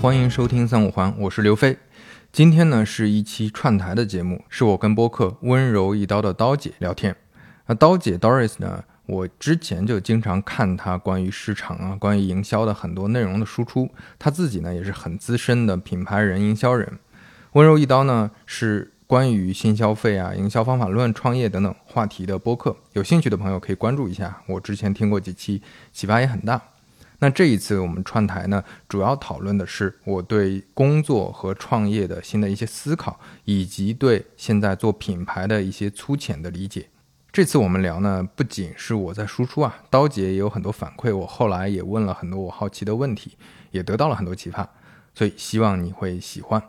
欢迎收听三五环，我是刘飞。今天呢是一期串台的节目，是我跟播客温柔一刀的刀姐聊天。那刀姐 Doris 呢，我之前就经常看她关于市场啊、关于营销的很多内容的输出。她自己呢也是很资深的品牌人、营销人。温柔一刀呢是关于新消费啊、营销方法论、创业等等话题的播客，有兴趣的朋友可以关注一下。我之前听过几期，启发也很大。那这一次我们串台呢，主要讨论的是我对工作和创业的新的一些思考，以及对现在做品牌的一些粗浅的理解。这次我们聊呢，不仅是我在输出啊，刀姐也有很多反馈，我后来也问了很多我好奇的问题，也得到了很多启发，所以希望你会喜欢。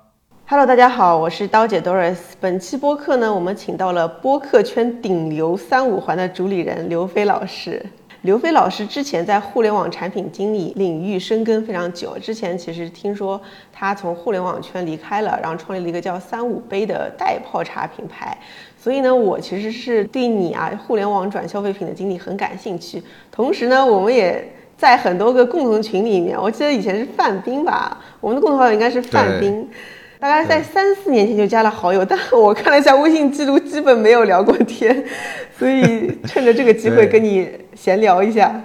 Hello，大家好，我是刀姐 Doris。本期播客呢，我们请到了播客圈顶流三五环的主理人刘飞老师。刘飞老师之前在互联网产品经理领域深耕非常久，之前其实听说他从互联网圈离开了，然后创立了一个叫三五杯的代泡茶品牌。所以呢，我其实是对你啊互联网转消费品的经历很感兴趣。同时呢，我们也在很多个共同群里面，我记得以前是范冰吧，我们的共同好友应该是范冰。大概在三四年前就加了好友，但我看了一下微信记录，基本没有聊过天，所以趁着这个机会跟你闲聊一下。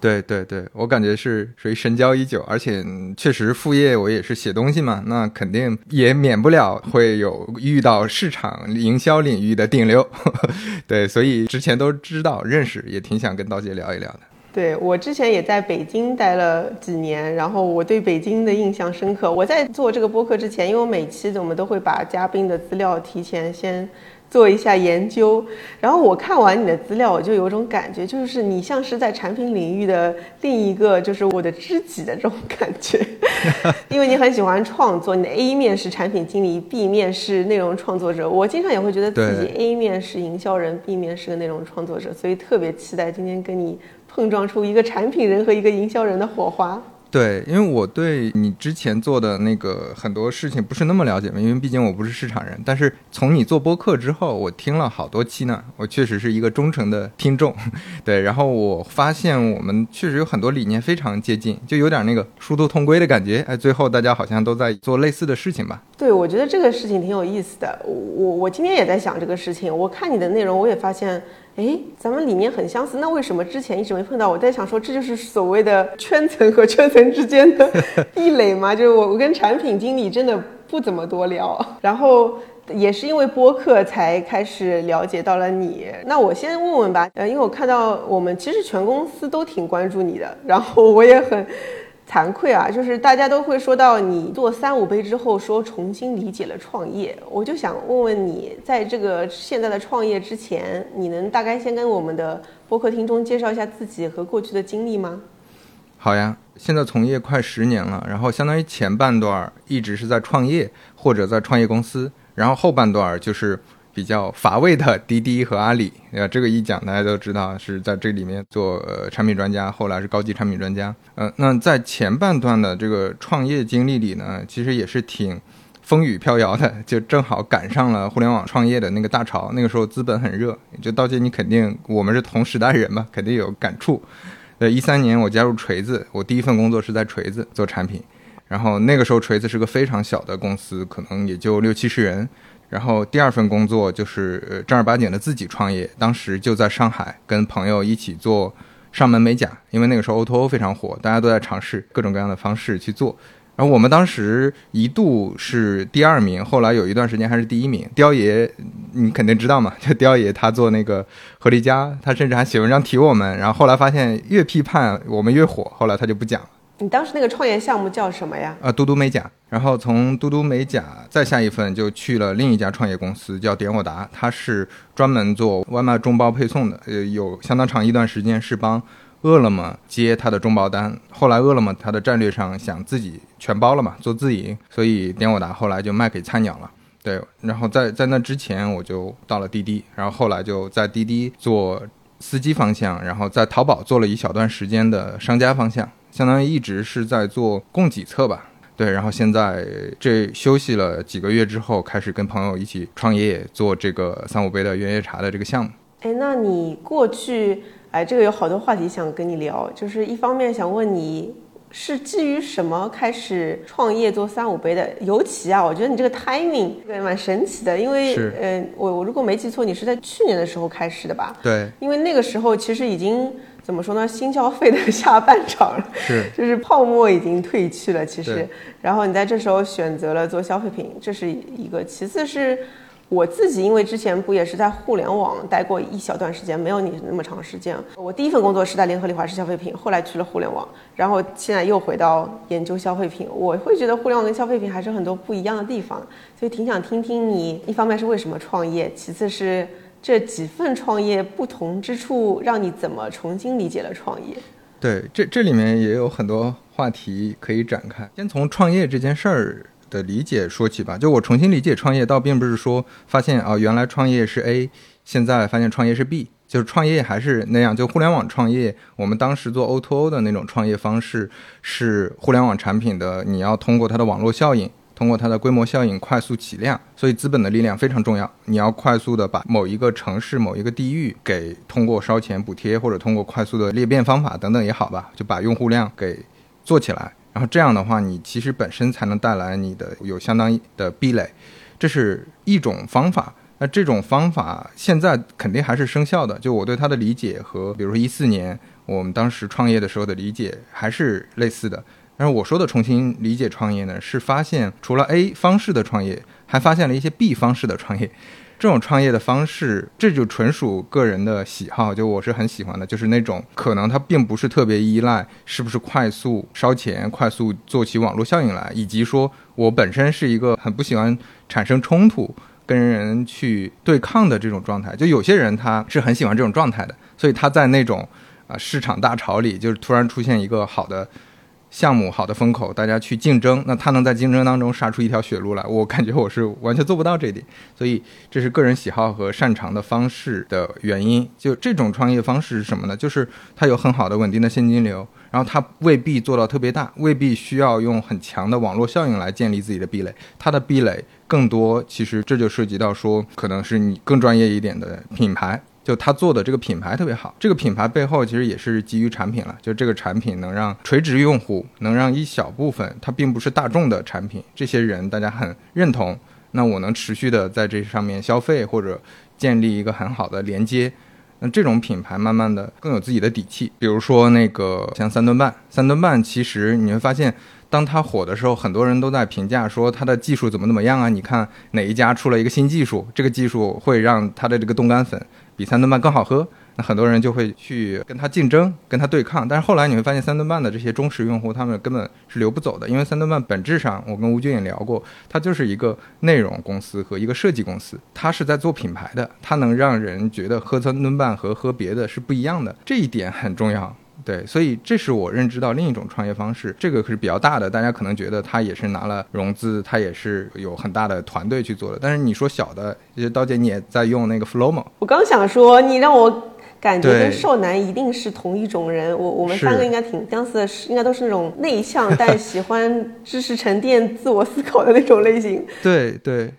对对对，我感觉是属于深交已久，而且确实副业我也是写东西嘛，那肯定也免不了会有遇到市场营销领域的顶流，对，所以之前都知道认识，也挺想跟刀姐聊一聊的。对我之前也在北京待了几年，然后我对北京的印象深刻。我在做这个播客之前，因为我每期我们都会把嘉宾的资料提前先做一下研究，然后我看完你的资料，我就有种感觉，就是你像是在产品领域的另一个，就是我的知己的这种感觉。因为你很喜欢创作，你的 A 面是产品经理，B 面是内容创作者。我经常也会觉得自己 A 面是营销人，B 面是个内容创作者，所以特别期待今天跟你碰撞出一个产品人和一个营销人的火花。对，因为我对你之前做的那个很多事情不是那么了解嘛，因为毕竟我不是市场人。但是从你做播客之后，我听了好多期呢，我确实是一个忠诚的听众。对，然后我发现我们确实有很多理念非常接近，就有点那个殊途同归的感觉。哎，最后大家好像都在做类似的事情吧？对，我觉得这个事情挺有意思的。我我今天也在想这个事情，我看你的内容，我也发现。哎，咱们理念很相似，那为什么之前一直没碰到？我在想说，这就是所谓的圈层和圈层之间的 壁垒吗？就是我我跟产品经理真的不怎么多聊，然后也是因为播客才开始了解到了你。那我先问问吧，呃，因为我看到我们其实全公司都挺关注你的，然后我也很。惭愧啊，就是大家都会说到你做三五杯之后，说重新理解了创业。我就想问问你，在这个现在的创业之前，你能大概先跟我们的播客听众介绍一下自己和过去的经历吗？好呀，现在从业快十年了，然后相当于前半段一直是在创业或者在创业公司，然后后半段就是。比较乏味的滴滴和阿里，呃，这个一讲大家都知道是在这里面做呃产品专家，后来是高级产品专家。呃，那在前半段的这个创业经历里呢，其实也是挺风雨飘摇的，就正好赶上了互联网创业的那个大潮，那个时候资本很热。就道姐，你肯定我们是同时代人嘛，肯定有感触。呃，一三年我加入锤子，我第一份工作是在锤子做产品，然后那个时候锤子是个非常小的公司，可能也就六七十人。然后第二份工作就是正儿八经的自己创业，当时就在上海跟朋友一起做上门美甲，因为那个时候 O2O 非常火，大家都在尝试各种各样的方式去做。然后我们当时一度是第二名，后来有一段时间还是第一名。雕爷你肯定知道嘛，就雕爷他做那个合丽家，他甚至还写文章提我们。然后后来发现越批判我们越火，后来他就不讲了。你当时那个创业项目叫什么呀？啊，嘟嘟美甲。然后从嘟嘟美甲再下一份就去了另一家创业公司，叫点我达，它是专门做外卖中包配送的。呃，有相当长一段时间是帮饿了么接它的中包单。后来饿了么它的战略上想自己全包了嘛，做自营，所以点我达后来就卖给菜鸟了。对，然后在在那之前我就到了滴滴，然后后来就在滴滴做司机方向，然后在淘宝做了一小段时间的商家方向。相当于一直是在做供给侧吧，对，然后现在这休息了几个月之后，开始跟朋友一起创业，做这个三五杯的原叶茶的这个项目。哎，那你过去，哎，这个有好多话题想跟你聊，就是一方面想问你，是基于什么开始创业做三五杯的？尤其啊，我觉得你这个 timing 这个蛮神奇的，因为是呃，我我如果没记错，你是在去年的时候开始的吧？对，因为那个时候其实已经怎么说呢，新消费的 下半场，是 就是泡沫已经退去了，其实。然后你在这时候选择了做消费品，这是一个。其次是我自己，因为之前不也是在互联网待过一小段时间，没有你那么长时间。我第一份工作是在联合利华是消费品，后来去了互联网，然后现在又回到研究消费品。我会觉得互联网跟消费品还是很多不一样的地方，所以挺想听听你，一方面是为什么创业，其次是这几份创业不同之处，让你怎么重新理解了创业。对，这这里面也有很多话题可以展开。先从创业这件事儿的理解说起吧。就我重新理解创业，倒并不是说发现啊，原来创业是 A，现在发现创业是 B，就是创业还是那样。就互联网创业，我们当时做 O2O 的那种创业方式，是互联网产品的，你要通过它的网络效应。通过它的规模效应快速起量，所以资本的力量非常重要。你要快速的把某一个城市、某一个地域给通过烧钱补贴，或者通过快速的裂变方法等等也好吧，就把用户量给做起来。然后这样的话，你其实本身才能带来你的有相当的壁垒，这是一种方法。那这种方法现在肯定还是生效的。就我对它的理解和，比如说一四年我们当时创业的时候的理解还是类似的。但是我说的重新理解创业呢，是发现除了 A 方式的创业，还发现了一些 B 方式的创业。这种创业的方式，这就纯属个人的喜好，就我是很喜欢的，就是那种可能它并不是特别依赖是不是快速烧钱、快速做起网络效应来，以及说我本身是一个很不喜欢产生冲突、跟人去对抗的这种状态。就有些人他是很喜欢这种状态的，所以他在那种啊市场大潮里，就是突然出现一个好的。项目好的风口，大家去竞争，那他能在竞争当中杀出一条血路来，我感觉我是完全做不到这一点，所以这是个人喜好和擅长的方式的原因。就这种创业方式是什么呢？就是它有很好的稳定的现金流，然后它未必做到特别大，未必需要用很强的网络效应来建立自己的壁垒，它的壁垒更多，其实这就涉及到说，可能是你更专业一点的品牌。就他做的这个品牌特别好，这个品牌背后其实也是基于产品了。就这个产品能让垂直用户，能让一小部分，它并不是大众的产品，这些人大家很认同，那我能持续的在这上面消费或者建立一个很好的连接，那这种品牌慢慢的更有自己的底气。比如说那个像三顿半，三顿半其实你会发现。当它火的时候，很多人都在评价说它的技术怎么怎么样啊？你看哪一家出了一个新技术，这个技术会让它的这个冻干粉比三顿半更好喝，那很多人就会去跟他竞争，跟他对抗。但是后来你会发现，三顿半的这些忠实用户，他们根本是留不走的，因为三顿半本质上，我跟吴军也聊过，它就是一个内容公司和一个设计公司，它是在做品牌的，它能让人觉得喝三顿半和喝别的是不一样的，这一点很重要。对，所以这是我认知到另一种创业方式，这个是比较大的，大家可能觉得他也是拿了融资，他也是有很大的团队去做的。但是你说小的，刀姐你也在用那个 Flowmo，我刚想说，你让我感觉跟少男一定是同一种人，我我们三个应该挺相似的，是应该都是那种内向但喜欢知识沉淀、自我思考的那种类型。对 对。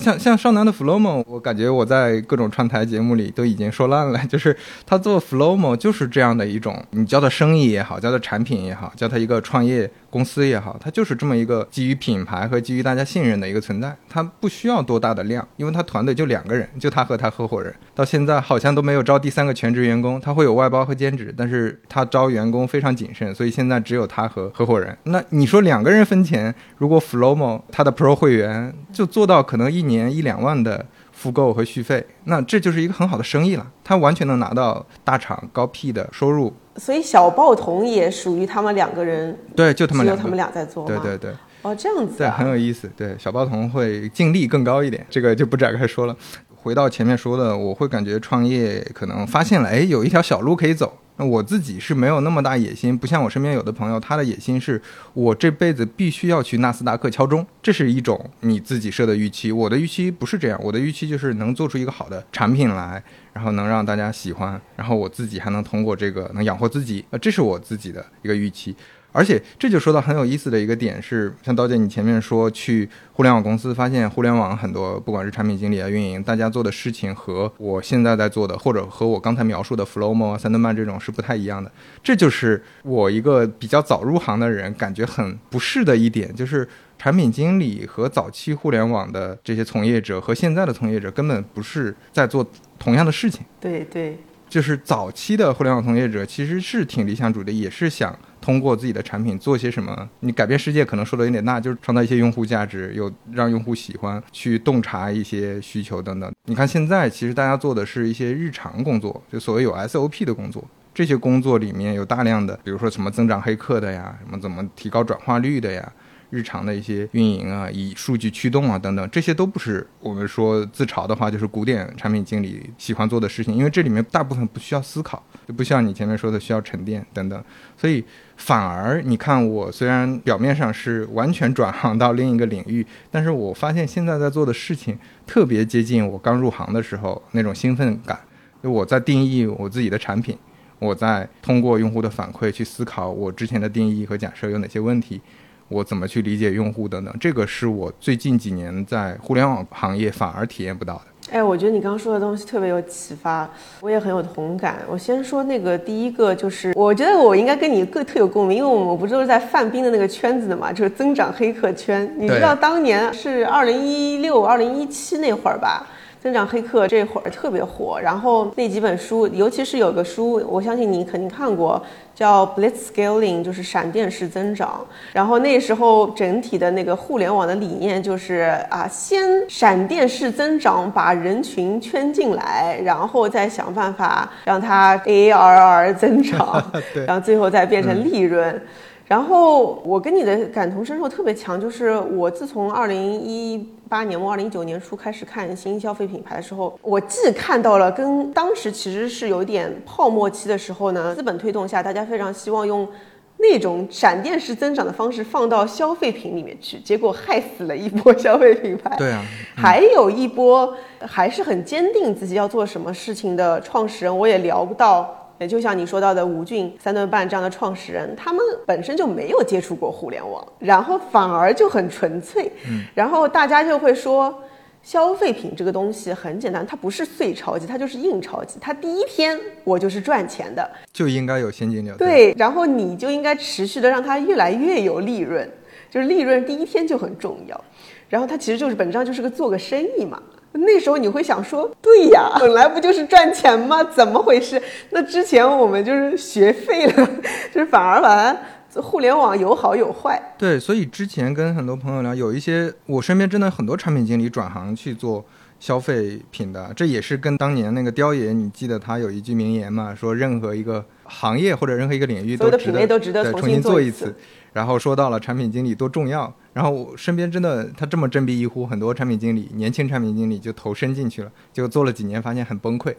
像像少男的 Flowmo，我感觉我在各种串台节目里都已经说烂了。就是他做 Flowmo 就是这样的一种，你叫他生意也好，叫他产品也好，叫他一个创业公司也好，它就是这么一个基于品牌和基于大家信任的一个存在。它不需要多大的量，因为他团队就两个人，就他和他合伙人，到现在好像都没有招第三个全职员工。他会有外包和兼职，但是他招员工非常谨慎，所以现在只有他和合伙人。那你说两个人分钱，如果 Flomo 他的 Pro 会员就做到可能一年一两万的复购和续费，那这就是一个很好的生意了。他完全能拿到大厂高 P 的收入。所以小报童也属于他们两个人，对，就他们俩，他们俩在做。对对对。哦，这样子。对，很有意思。对，小报童会净利更高一点，这个就不展开说了。回到前面说的，我会感觉创业可能发现了，哎，有一条小路可以走。那我自己是没有那么大野心，不像我身边有的朋友，他的野心是我这辈子必须要去纳斯达克敲钟，这是一种你自己设的预期。我的预期不是这样，我的预期就是能做出一个好的产品来，然后能让大家喜欢，然后我自己还能通过这个能养活自己，呃，这是我自己的一个预期。而且这就说到很有意思的一个点是，像刀姐你前面说去互联网公司，发现互联网很多不管是产品经理啊、运营，大家做的事情和我现在在做的，或者和我刚才描述的 Flowmo 啊、三顿半这种是不太一样的。这就是我一个比较早入行的人感觉很不适的一点，就是产品经理和早期互联网的这些从业者和现在的从业者根本不是在做同样的事情。对对，就是早期的互联网从业者其实是挺理想主义的，也是想通过自己的产品做些什么。你改变世界可能说的有点大，就是创造一些用户价值，有让用户喜欢，去洞察一些需求等等。你看现在其实大家做的是一些日常工作，就所谓有 SOP 的工作。这些工作里面有大量的，比如说什么增长黑客的呀，什么怎么提高转化率的呀，日常的一些运营啊，以数据驱动啊等等，这些都不是我们说自嘲的话，就是古典产品经理喜欢做的事情，因为这里面大部分不需要思考，就不像你前面说的需要沉淀等等，所以反而你看我虽然表面上是完全转行到另一个领域，但是我发现现在在做的事情特别接近我刚入行的时候那种兴奋感，就我在定义我自己的产品。我在通过用户的反馈去思考我之前的定义和假设有哪些问题，我怎么去理解用户等等，这个是我最近几年在互联网行业反而体验不到的。哎，我觉得你刚刚说的东西特别有启发，我也很有同感。我先说那个第一个，就是我觉得我应该跟你更特有共鸣，因为我们不都是在范冰的那个圈子的嘛，就是增长黑客圈。你知道当年是二零一六、二零一七那会儿吧？增长黑客这会儿特别火，然后那几本书，尤其是有个书，我相信你肯定看过，叫 Blitzscaling，就是闪电式增长。然后那时候整体的那个互联网的理念就是啊，先闪电式增长，把人群圈进来，然后再想办法让它 ARR 增长，然后最后再变成利润。然后我跟你的感同身受特别强，就是我自从二零一八年末、二零一九年初开始看新消费品牌的时候，我既看到了跟当时其实是有点泡沫期的时候呢，资本推动下，大家非常希望用那种闪电式增长的方式放到消费品里面去，结果害死了一波消费品牌。对啊，还有一波还是很坚定自己要做什么事情的创始人，我也聊不到。也就像你说到的吴俊、三顿半这样的创始人，他们本身就没有接触过互联网，然后反而就很纯粹。嗯，然后大家就会说，消费品这个东西很简单，它不是碎钞机，它就是硬钞机。它第一天我就是赚钱的，就应该有现金流。对，然后你就应该持续的让它越来越有利润，就是利润第一天就很重要。然后它其实就是本质上就是个做个生意嘛。那时候你会想说，对呀，本来不就是赚钱吗？怎么回事？那之前我们就是学废了，就是反而把互联网有好有坏。对，所以之前跟很多朋友聊，有一些我身边真的很多产品经理转行去做消费品的，这也是跟当年那个雕爷，你记得他有一句名言嘛，说任何一个行业或者任何一个领域都值得重新做一次。然后说到了产品经理多重要，然后我身边真的他这么振臂一呼，很多产品经理、年轻产品经理就投身进去了，结果做了几年发现很崩溃，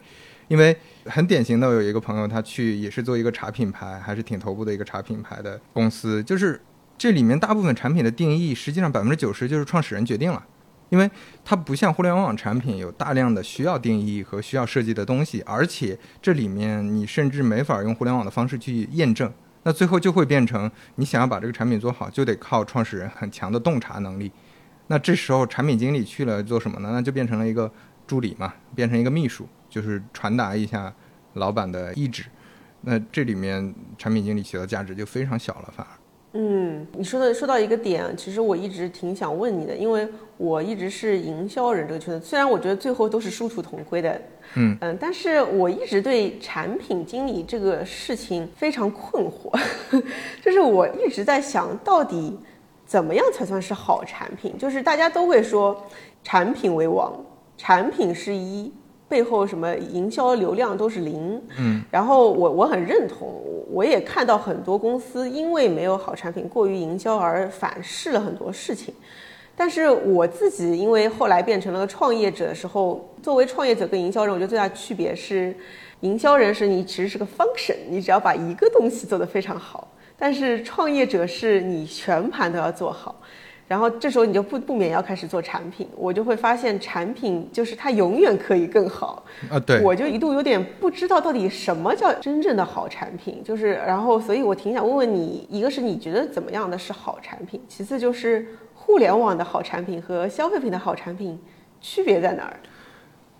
因为很典型的有一个朋友他去也是做一个茶品牌，还是挺头部的一个茶品牌的公司，就是这里面大部分产品的定义实际上百分之九十就是创始人决定了，因为它不像互联网产品有大量的需要定义和需要设计的东西，而且这里面你甚至没法用互联网的方式去验证。那最后就会变成，你想要把这个产品做好，就得靠创始人很强的洞察能力。那这时候产品经理去了做什么呢？那就变成了一个助理嘛，变成一个秘书，就是传达一下老板的意志。那这里面产品经理起到价值就非常小了，反而。嗯，你说的说到一个点，其实我一直挺想问你的，因为我一直是营销人这个圈子，虽然我觉得最后都是殊途同归的，嗯嗯，但是我一直对产品经理这个事情非常困惑，就是我一直在想到底怎么样才算是好产品？就是大家都会说产品为王，产品是一。背后什么营销流量都是零，嗯，然后我我很认同，我也看到很多公司因为没有好产品，过于营销而反噬了很多事情。但是我自己因为后来变成了个创业者的时候，作为创业者跟营销人，我觉得最大区别是，营销人是你其实是个 function，你只要把一个东西做得非常好，但是创业者是你全盘都要做好。然后这时候你就不不免要开始做产品，我就会发现产品就是它永远可以更好。啊，对，我就一度有点不知道到底什么叫真正的好产品，就是然后所以我挺想问问你，一个是你觉得怎么样的是好产品，其次就是互联网的好产品和消费品的好产品区别在哪儿？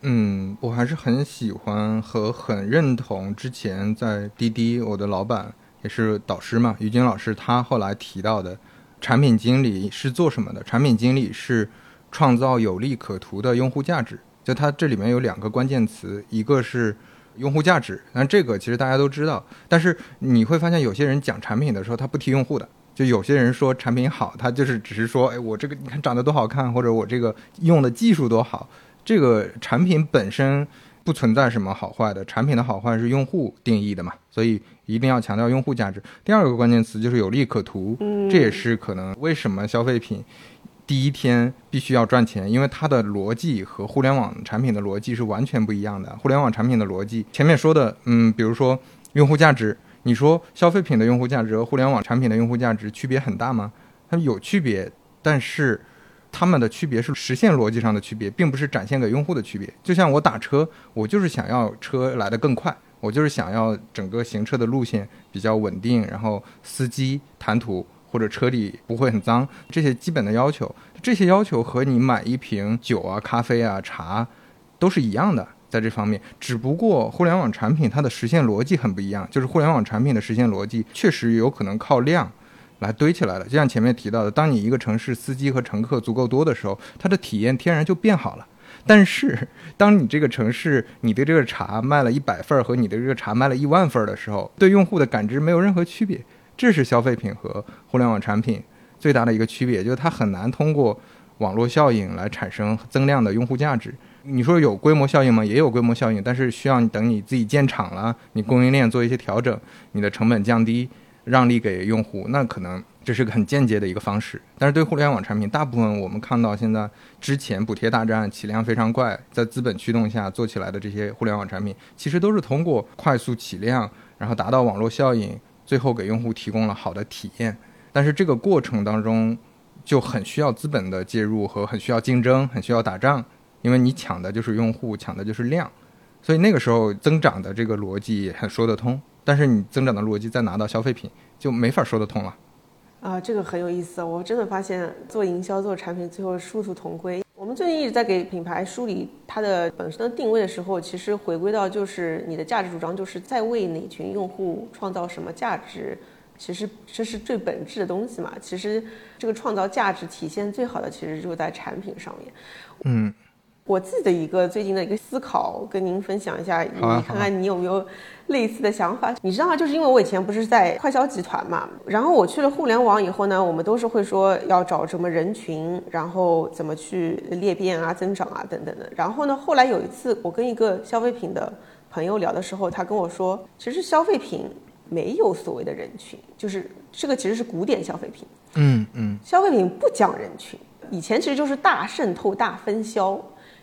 嗯，我还是很喜欢和很认同之前在滴滴我的老板也是导师嘛，于军老师他后来提到的，产品经理是做什么的？产品经理是创造有利可图的用户价值。就它这里面有两个关键词，一个是用户价值，那这个其实大家都知道。但是你会发现有些人讲产品的时候，他不提用户的。就有些人说产品好，他就是只是说，哎，我这个你看长得多好看，或者我这个用的技术多好。这个产品本身不存在什么好坏的，产品的好坏是用户定义的嘛，所以一定要强调用户价值。第二个关键词就是有利可图，这也是可能为什么消费品第一天必须要赚钱，因为它的逻辑和互联网产品的逻辑是完全不一样的。互联网产品的逻辑，前面说的，嗯，比如说用户价值，你说消费品的用户价值和互联网产品的用户价值区别很大吗？它有区别，但是。他们的区别是实现逻辑上的区别，并不是展现给用户的区别。就像我打车，我就是想要车来得更快，我就是想要整个行车的路线比较稳定，然后司机谈吐或者车里不会很脏，这些基本的要求。这些要求和你买一瓶酒啊、咖啡啊、茶都是一样的，在这方面，只不过互联网产品它的实现逻辑很不一样，就是互联网产品的实现逻辑确实有可能靠量。来堆起来了，就像前面提到的，当你一个城市司机和乘客足够多的时候，它的体验天然就变好了。但是，当你这个城市你的这个茶卖了一百份儿和你的这个茶卖了一万份儿的时候，对用户的感知没有任何区别。这是消费品和互联网产品最大的一个区别，就是它很难通过网络效应来产生增量的用户价值。你说有规模效应吗？也有规模效应，但是需要你等你自己建厂了，你供应链做一些调整，你的成本降低。让利给用户，那可能这是个很间接的一个方式。但是对互联网产品，大部分我们看到现在之前补贴大战起量非常快，在资本驱动下做起来的这些互联网产品，其实都是通过快速起量，然后达到网络效应，最后给用户提供了好的体验。但是这个过程当中就很需要资本的介入和很需要竞争，很需要打仗，因为你抢的就是用户，抢的就是量，所以那个时候增长的这个逻辑很说得通。但是你增长的逻辑再拿到消费品就没法说得通了，啊，这个很有意思。我真的发现做营销做产品最后殊途同归。我们最近一直在给品牌梳理它的本身的定位的时候，其实回归到就是你的价值主张，就是在为哪群用户创造什么价值。其实这是最本质的东西嘛。其实这个创造价值体现最好的，其实就在产品上面。嗯。我自己的一个最近的一个思考，跟您分享一下，你看看你有没有类似的想法？你知道吗？就是因为我以前不是在快销集团嘛，然后我去了互联网以后呢，我们都是会说要找什么人群，然后怎么去裂变啊、增长啊等等的。然后呢，后来有一次我跟一个消费品的朋友聊的时候，他跟我说，其实消费品没有所谓的人群，就是这个其实是古典消费品。嗯嗯，消费品不讲人群，以前其实就是大渗透、大分销。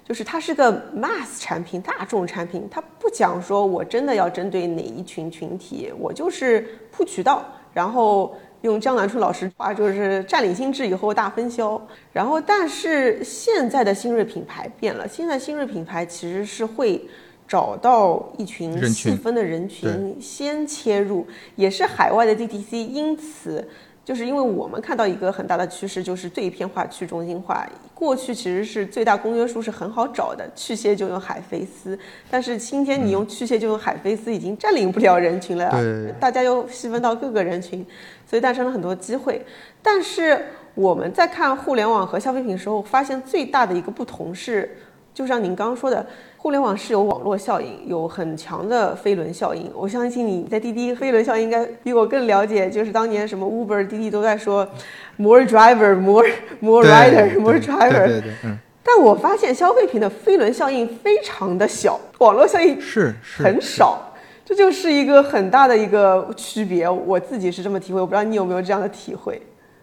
就是它是个 mass 产品，大众产品，它不讲说我真的要针对哪一群群体，我就是铺渠道，然后用江南春老师话就是占领心智以后大分销。然后，但是现在的新锐品牌变了，现在新锐品牌其实是会找到一群细分的人群先切入，也是海外的 DTC，因此。就是因为我们看到一个很大的趋势，就是碎片化、去中心化。过去其实是最大公约数是很好找的，去屑就用海飞丝。但是今天你用去屑就用海飞丝，已经占领不了人群了。对，大家又细分到各个人群，所以诞生了很多机会。但是我们在看互联网和消费品的时候，发现最大的一个不同是，就像您刚刚说的。互联网是有网络效应，有很强的飞轮效应。我相信你在滴滴飞轮效应应该比我更了解。就是当年什么 Uber、滴滴都在说 more driver、more more rider、more driver。对对对，嗯。但我发现消费品的飞轮效应非常的小，网络效应是很少，这就是一个很大的一个区别。我自己是这么体会，我不知道你有没有这样的体会。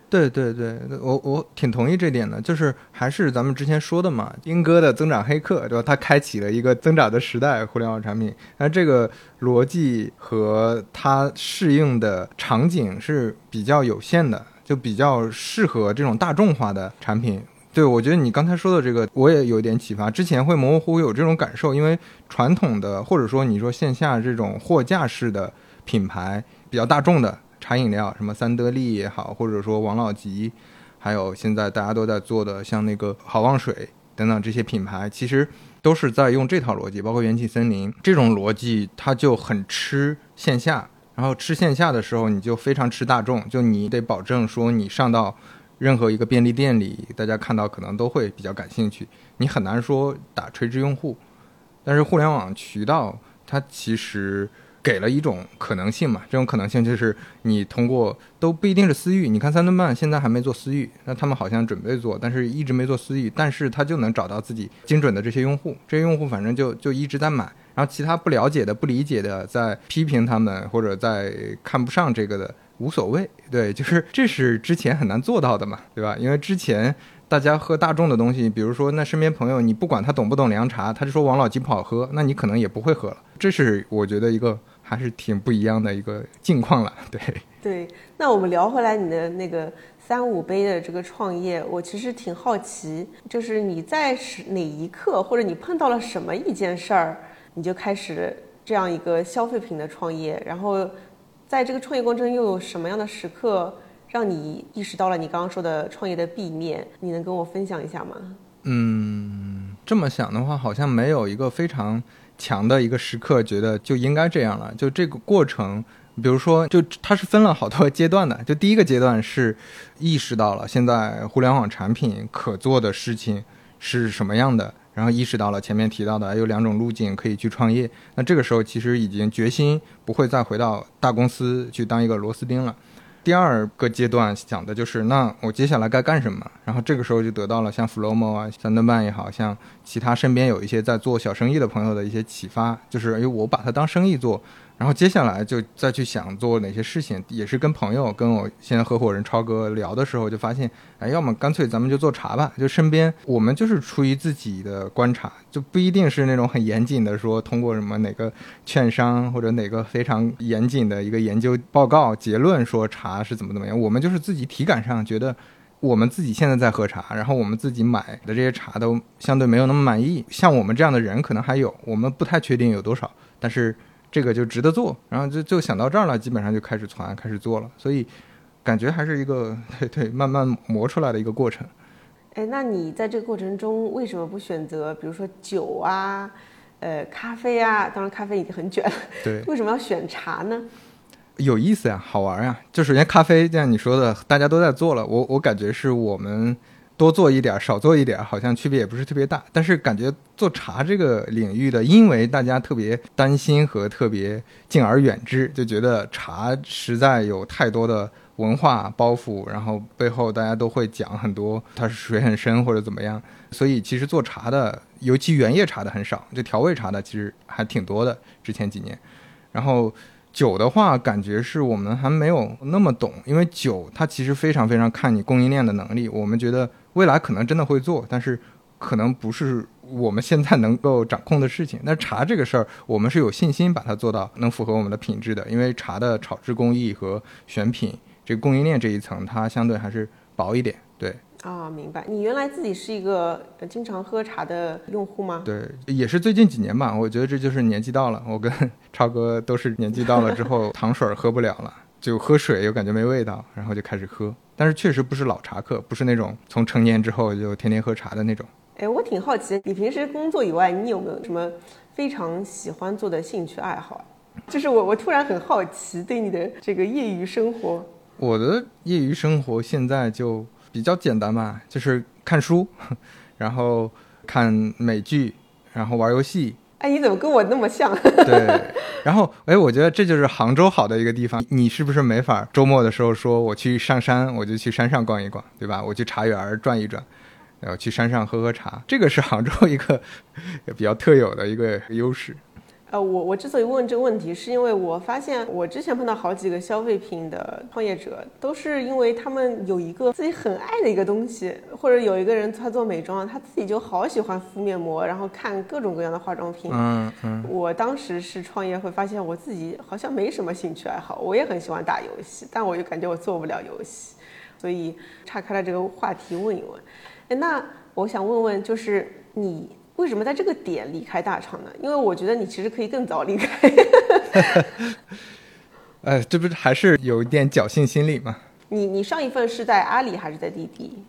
对对对，我我挺同意这点的，就是还是咱们之前说的嘛，英哥的增长黑客，对吧？他开启了一个增长的时代，互联网产品，那这个逻辑和它适应的场景是比较有限的，就比较适合这种大众化的产品。对，我觉得你刚才说的这个，我也有点启发。之前会模模糊糊有这种感受，因为传统的或者说你说线下这种货架式的品牌，比较大众的茶饮料，什么三得利也好，或者说王老吉，还有现在大家都在做的像那个好望水等等这些品牌，其实都是在用这套逻辑，包括元气森林这种逻辑，它就很吃线下。然后吃线下的时候，你就非常吃大众，就你得保证说你上到。任何一个便利店里，大家看到可能都会比较感兴趣。你很难说打垂直用户，但是互联网渠道它其实给了一种可能性嘛。这种可能性就是你通过都不一定是私域。你看三顿半现在还没做私域，那他们好像准备做，但是一直没做私域。但是他就能找到自己精准的这些用户，这些用户反正就就一直在买。然后其他不了解的、不理解的，在批评他们或者在看不上这个的。无所谓，对，就是这是之前很难做到的嘛，对吧？因为之前大家喝大众的东西，比如说那身边朋友，你不管他懂不懂凉茶，他就说王老吉不好喝，那你可能也不会喝了。这是我觉得一个还是挺不一样的一个境况了，对。对，那我们聊回来你的那个三五杯的这个创业，我其实挺好奇，就是你在是哪一刻，或者你碰到了什么一件事儿，你就开始这样一个消费品的创业，然后。在这个创业过程中，又有什么样的时刻让你意识到了你刚刚说的创业的 B 面？你能跟我分享一下吗？嗯，这么想的话，好像没有一个非常强的一个时刻，觉得就应该这样了。就这个过程，比如说，就它是分了好多阶段的。就第一个阶段是意识到了现在互联网产品可做的事情是什么样的。然后意识到了前面提到的有两种路径可以去创业，那这个时候其实已经决心不会再回到大公司去当一个螺丝钉了。第二个阶段想的就是，那我接下来该干什么？然后这个时候就得到了像 Flomo 啊、三顿半也好像其他身边有一些在做小生意的朋友的一些启发，就是哎，我把它当生意做。然后接下来就再去想做哪些事情，也是跟朋友、跟我现在合伙人超哥聊的时候，就发现，哎，要么干脆咱们就做茶吧。就身边我们就是出于自己的观察，就不一定是那种很严谨的说通过什么哪个券商或者哪个非常严谨的一个研究报告结论说茶是怎么怎么样。我们就是自己体感上觉得，我们自己现在在喝茶，然后我们自己买的这些茶都相对没有那么满意。像我们这样的人可能还有，我们不太确定有多少，但是。这个就值得做，然后就就想到这儿了，基本上就开始传，开始做了，所以感觉还是一个 对对慢慢磨出来的一个过程。哎，那你在这个过程中为什么不选择，比如说酒啊，呃，咖啡啊？当然，咖啡已经很卷了。对，为什么要选茶呢？有意思呀，好玩呀。就首先咖啡，就像你说的，大家都在做了，我我感觉是我们。多做一点，少做一点，好像区别也不是特别大。但是感觉做茶这个领域的，因为大家特别担心和特别敬而远之，就觉得茶实在有太多的文化包袱，然后背后大家都会讲很多，它是水很深或者怎么样。所以其实做茶的，尤其原叶茶的很少，就调味茶的其实还挺多的。之前几年，然后。酒的话，感觉是我们还没有那么懂，因为酒它其实非常非常看你供应链的能力。我们觉得未来可能真的会做，但是可能不是我们现在能够掌控的事情。那茶这个事儿，我们是有信心把它做到能符合我们的品质的，因为茶的炒制工艺和选品这个供应链这一层，它相对还是薄一点。对。啊，明白。你原来自己是一个经常喝茶的用户吗？对，也是最近几年吧。我觉得这就是年纪到了。我跟 超哥都是年纪到了之后，糖水喝不了了，就喝水又感觉没味道，然后就开始喝。但是确实不是老茶客，不是那种从成年之后就天天喝茶的那种。哎，我挺好奇，你平时工作以外，你有没有什么非常喜欢做的兴趣爱好？就是我，我突然很好奇，对你的这个业余生活。我的业余生活现在就。比较简单吧，就是看书，然后看美剧，然后玩游戏。哎，你怎么跟我那么像？对，然后哎，我觉得这就是杭州好的一个地方。你是不是没法周末的时候说我去上山，我就去山上逛一逛，对吧？我去茶园转一转，然后去山上喝喝茶，这个是杭州一个 比较特有的一个优势。呃，我我之所以问这个问题，是因为我发现我之前碰到好几个消费品的创业者，都是因为他们有一个自己很爱的一个东西，或者有一个人他做美妆，他自己就好喜欢敷面膜，然后看各种各样的化妆品。嗯嗯。我当时是创业会发现我自己好像没什么兴趣爱好，我也很喜欢打游戏，但我又感觉我做不了游戏。所以岔开了这个话题问一问。哎，那我想问问，就是你为什么在这个点离开大厂呢？因为我觉得你其实可以更早离开。哎，这不是还是有一点侥幸心理吗？你你上一份是在阿里还是在滴滴？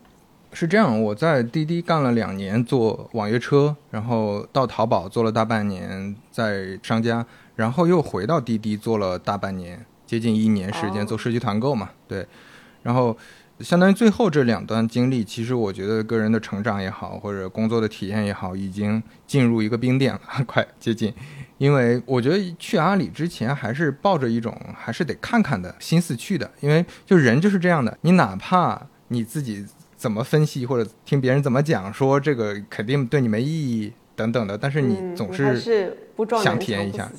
是这样，我在滴滴干了两年做网约车，然后到淘宝做了大半年，在商家，然后又回到滴滴做了大半年，接近一年时间做社区团购嘛。对，然后相当于最后这两段经历，其实我觉得个人的成长也好，或者工作的体验也好，已经进入一个冰点了，快接近。因为我觉得去阿里之前还是抱着一种还是得看看的心思去的，因为就人就是这样的，你哪怕你自己怎么分析或者听别人怎么讲，说这个肯定对你没意义等等的，但是你总是想体验一下，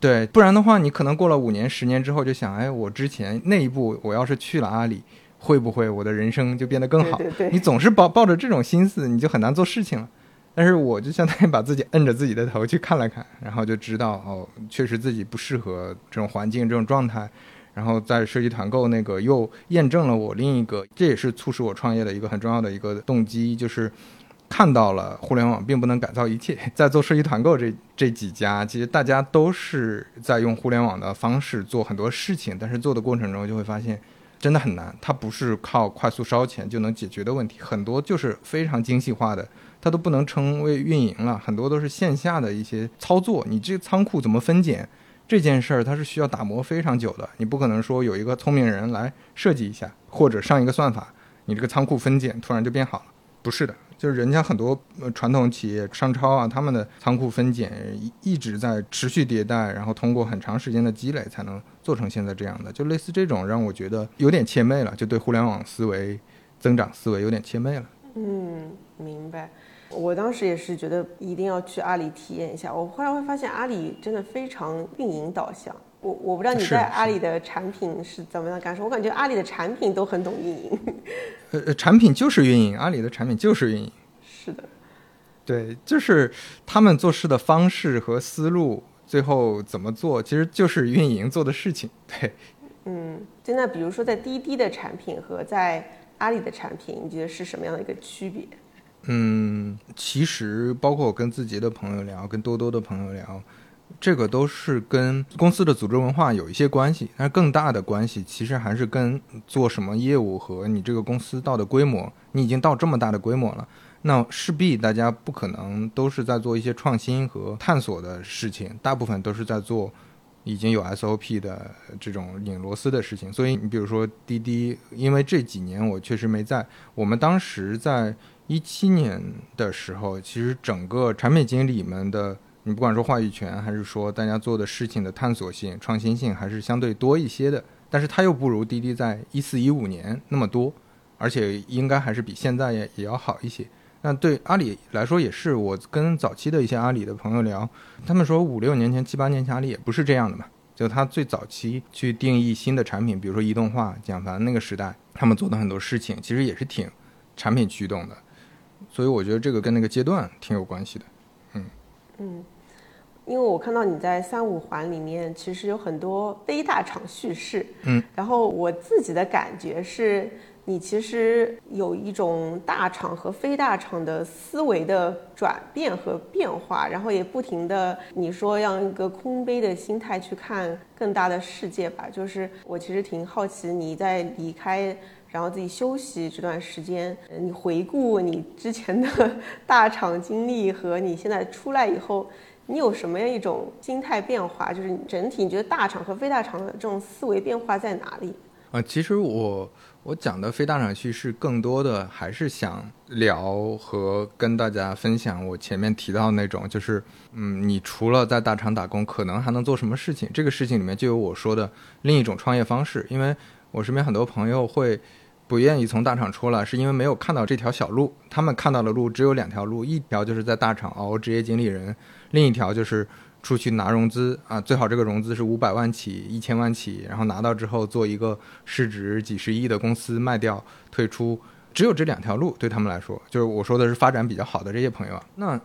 对，不然的话，你可能过了五年、十年之后就想，哎，我之前那一步我要是去了阿里，会不会我的人生就变得更好？你总是抱抱着这种心思，你就很难做事情了。但是我就相当于把自己摁着自己的头去看了看，然后就知道哦，确实自己不适合这种环境、这种状态。然后在设计团购那个又验证了我另一个，这也是促使我创业的一个很重要的一个动机，就是看到了互联网并不能改造一切。在做设计团购这 这几家，其实大家都是在用互联网的方式做很多事情，但是做的过程中就会发现真的很难，它不是靠快速烧钱就能解决的问题，很多就是非常精细化的。它都不能称为运营了，很多都是线下的一些操作。你这个仓库怎么分拣这件事儿，它是需要打磨非常久的。你不可能说有一个聪明人来设计一下，或者上一个算法，你这个仓库分拣突然就变好了。不是的，就是人家很多传统企业商超啊，他们的仓库分拣一直在持续迭代，然后通过很长时间的积累才能做成现在这样的。就类似这种，让我觉得有点切媚了，就对互联网思维、增长思维有点切媚了。嗯，明白。我当时也是觉得一定要去阿里体验一下。我后来会发现阿里真的非常运营导向。我我不知道你在阿里的产品是怎么样感受。我感觉阿里的产品都很懂运营。呃呃，产品就是运营，阿里的产品就是运营。是的，对，就是他们做事的方式和思路，最后怎么做，其实就是运营做的事情。对，嗯，就那比如说在滴滴的产品和在阿里的产品，你觉得是什么样的一个区别？嗯，其实包括我跟字节的朋友聊，跟多多的朋友聊，这个都是跟公司的组织文化有一些关系，但是更大的关系其实还是跟做什么业务和你这个公司到的规模。你已经到这么大的规模了，那势必大家不可能都是在做一些创新和探索的事情，大部分都是在做已经有 SOP 的这种拧螺丝的事情。所以你比如说滴滴，因为这几年我确实没在，我们当时在。一七年的时候，其实整个产品经理们的，你不管说话语权，还是说大家做的事情的探索性、创新性，还是相对多一些的。但是它又不如滴滴在一四一五年那么多，而且应该还是比现在也也要好一些。那对阿里来说也是，我跟早期的一些阿里的朋友聊，他们说五六年前、七八年前阿里也不是这样的嘛。就他最早期去定义新的产品，比如说移动化、简繁那个时代，他们做的很多事情其实也是挺产品驱动的。所以我觉得这个跟那个阶段挺有关系的，嗯嗯，因为我看到你在三五环里面其实有很多非大厂叙事，嗯，然后我自己的感觉是你其实有一种大厂和非大厂的思维的转变和变化，然后也不停的你说用一个空杯的心态去看更大的世界吧，就是我其实挺好奇你在离开。然后自己休息这段时间，你回顾你之前的 大厂经历和你现在出来以后，你有什么样一种心态变化？就是整体你觉得大厂和非大厂的这种思维变化在哪里？啊，其实我我讲的非大厂叙事，更多的还是想聊和跟大家分享我前面提到那种，就是嗯，你除了在大厂打工，可能还能做什么事情？这个事情里面就有我说的另一种创业方式，因为我身边很多朋友会。不愿意从大厂出来，是因为没有看到这条小路。他们看到的路只有两条路，一条就是在大厂熬职业经理人，另一条就是出去拿融资啊，最好这个融资是五百万起、一千万起，然后拿到之后做一个市值几十亿的公司卖掉退出。只有这两条路对他们来说，就是我说的是发展比较好的这些朋友啊。那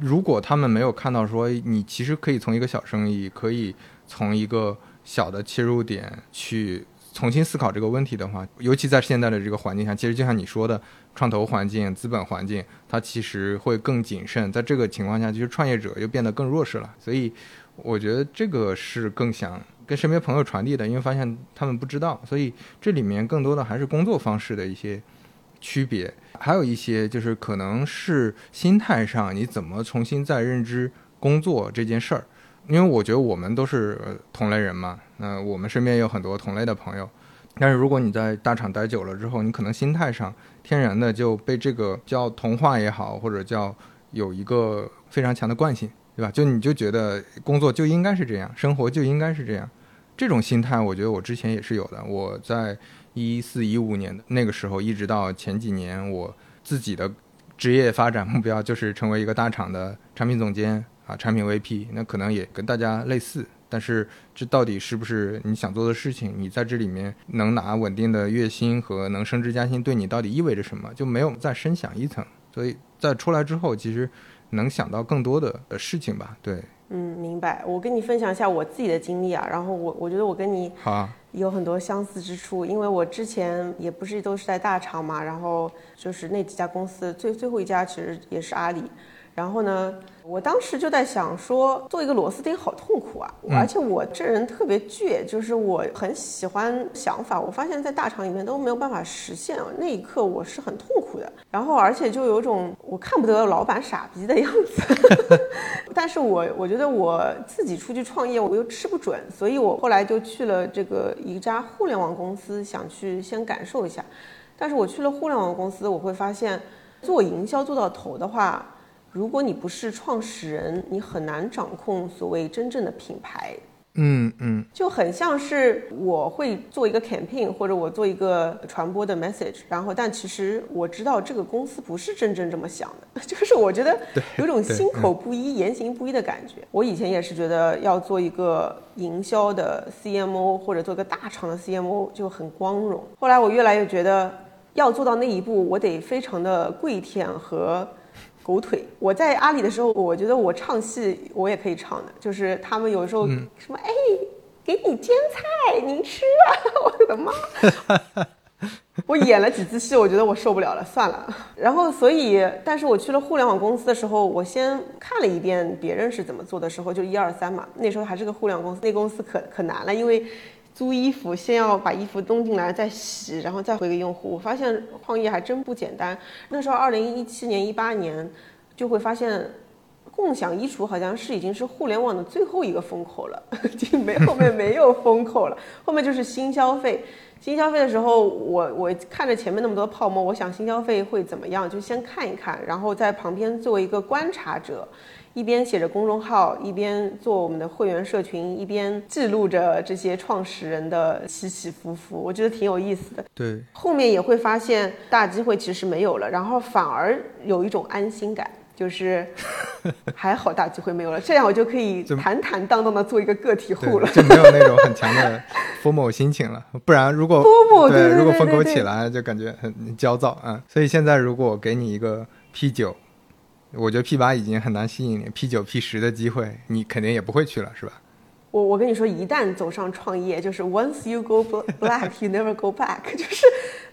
如果他们没有看到说，你其实可以从一个小生意，可以从一个小的切入点去。重新思考这个问题的话，尤其在现在的这个环境下，其实就像你说的，创投环境、资本环境，它其实会更谨慎。在这个情况下，其实创业者又变得更弱势了。所以，我觉得这个是更想跟身边朋友传递的，因为发现他们不知道。所以这里面更多的还是工作方式的一些区别，还有一些就是可能是心态上，你怎么重新再认知工作这件事儿。因为我觉得我们都是同类人嘛，那我们身边有很多同类的朋友，但是如果你在大厂待久了之后，你可能心态上天然的就被这个叫同化也好，或者叫有一个非常强的惯性，对吧？就你就觉得工作就应该是这样，生活就应该是这样，这种心态，我觉得我之前也是有的。我在一四一五年的那个时候，一直到前几年，我自己的职业发展目标就是成为一个大厂的产品总监。啊，产品 VP 那可能也跟大家类似，但是这到底是不是你想做的事情？你在这里面能拿稳定的月薪和能升职加薪，对你到底意味着什么？就没有再深想一层。所以在出来之后，其实能想到更多的事情吧。对，嗯，明白。我跟你分享一下我自己的经历啊，然后我我觉得我跟你好有很多相似之处，因为我之前也不是都是在大厂嘛，然后就是那几家公司最最后一家其实也是阿里。然后呢，我当时就在想说，做一个螺丝钉好痛苦啊！而且我这人特别倔，就是我很喜欢想法，我发现在大厂里面都没有办法实现。那一刻我是很痛苦的。然后而且就有种我看不得老板傻逼的样子。但是我我觉得我自己出去创业，我又吃不准，所以我后来就去了这个一家互联网公司，想去先感受一下。但是我去了互联网公司，我会发现做营销做到头的话。如果你不是创始人，你很难掌控所谓真正的品牌。嗯嗯，就很像是我会做一个 campaign，或者我做一个传播的 message，然后但其实我知道这个公司不是真正这么想的，就是我觉得有种心口不一、言行不一的感觉。我以前也是觉得要做一个营销的 CMO，或者做个大厂的 CMO 就很光荣。后来我越来越觉得，要做到那一步，我得非常的跪舔和。狗腿！我在阿里的时候，我觉得我唱戏我也可以唱的，就是他们有时候什么哎，给你煎菜，你吃啊！我的妈！我演了几次戏，我觉得我受不了了，算了。然后所以，但是我去了互联网公司的时候，我先看了一遍别人是怎么做的时候，就一二三嘛。那时候还是个互联网公司，那公司可可难了，因为。租衣服，先要把衣服弄进来，再洗，然后再回给用户。我发现创业还真不简单。那时候，二零一七年、一八年，就会发现，共享衣橱好像是已经是互联网的最后一个风口了，就没后面没有风口了，后面就是新消费。新消费的时候，我我看着前面那么多泡沫，我想新消费会怎么样，就先看一看，然后在旁边作为一个观察者。一边写着公众号，一边做我们的会员社群，一边记录着这些创始人的起起伏伏，我觉得挺有意思的。对，后面也会发现大机会其实没有了，然后反而有一种安心感，就是 还好大机会没有了，这样我就可以坦坦荡荡的做一个个体户了，就没有那种很强的 formal 心情了。不然如果对，如果风口起来就感觉很焦躁啊。所以现在如果给你一个 P 九。我觉得 P 八已经很难吸引你，P 九、P 十的机会，你肯定也不会去了，是吧？我我跟你说，一旦走上创业，就是 once you go black, you never go back，就是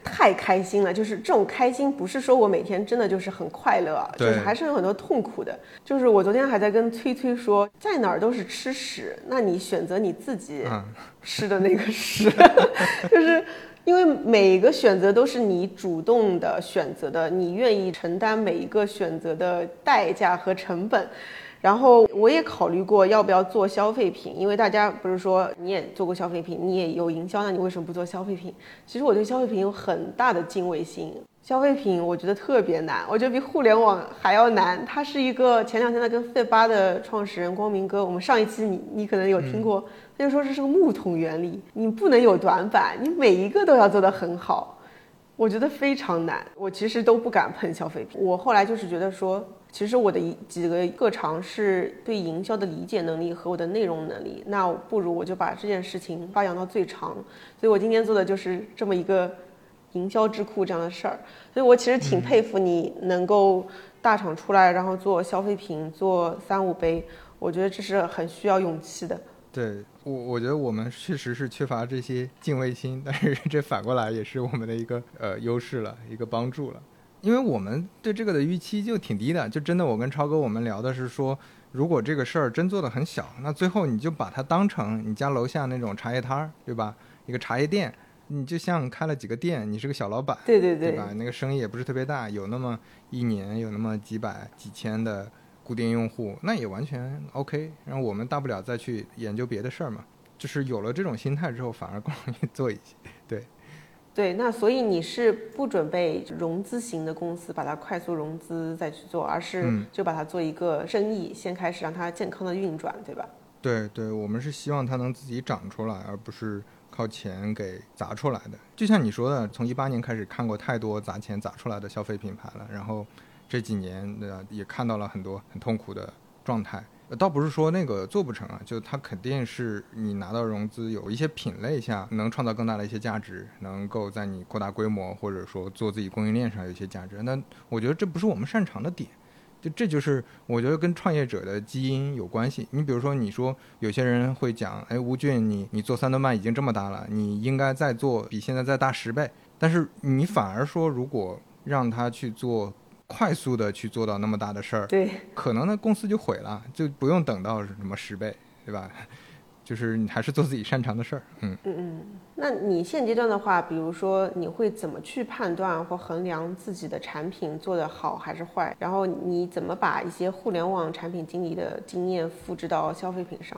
太开心了。就是这种开心，不是说我每天真的就是很快乐，就是还是有很多痛苦的。就是我昨天还在跟崔崔说，在哪儿都是吃屎，那你选择你自己吃的那个屎，就是。因为每个选择都是你主动的选择的，你愿意承担每一个选择的代价和成本。然后我也考虑过要不要做消费品，因为大家不是说你也做过消费品，你也有营销，那你为什么不做消费品？其实我对消费品有很大的敬畏心。消费品我觉得特别难，我觉得比互联网还要难。它是一个前两天在跟 f 八的创始人光明哥，我们上一期你你可能有听过。就说这是个木桶原理，你不能有短板，你每一个都要做得很好，我觉得非常难。我其实都不敢碰消费品。我后来就是觉得说，其实我的一几个特长是对营销的理解能力和我的内容能力，那不如我就把这件事情发扬到最长。所以我今天做的就是这么一个营销智库这样的事儿。所以我其实挺佩服你能够大厂出来，然后做消费品，做三五杯，我觉得这是很需要勇气的。对我，我觉得我们确实是缺乏这些敬畏心，但是这反过来也是我们的一个呃优势了，一个帮助了。因为我们对这个的预期就挺低的，就真的我跟超哥我们聊的是说，如果这个事儿真做的很小，那最后你就把它当成你家楼下那种茶叶摊儿，对吧？一个茶叶店，你就像开了几个店，你是个小老板，对对对，对吧？那个生意也不是特别大，有那么一年有那么几百几千的固定用户，那也完全 OK。然后我们大不了再去研究别的事儿嘛。就是有了这种心态之后，反而更容易 做一些。对，对，那所以你是不准备融资型的公司把它快速融资再去做，而是嗯就把它做一个生意，先开始让它健康的运转，对吧？对对，我们是希望它能自己长出来，而不是靠钱给砸出来的。就像你说的，从一八年开始看过太多砸钱砸出来的消费品牌了，然后这几年呃也看到了很多很痛苦的状态。倒不是说那个做不成啊，就它肯定是你拿到融资，有一些品类下能创造更大的一些价值，能够在你扩大规模或者说做自己供应链上有一些价值。那我觉得这不是我们擅长的点。就这就是我觉得跟创业者的基因有关系。你比如说，你说有些人会讲，哎，吴俊，你你做三顿半已经这么大了，你应该再做比现在再大十倍。但是你反而说，如果让他去做快速的去做到那么大的事儿，对，可能呢公司就毁了，就不用等到什么十倍，对吧？就是你还是做自己擅长的事儿，嗯。嗯嗯。那你现阶段的话，比如说你会怎么去判断或衡量自己的产品做得好还是坏？然后你怎么把一些互联网产品经理的经验复制到消费品上？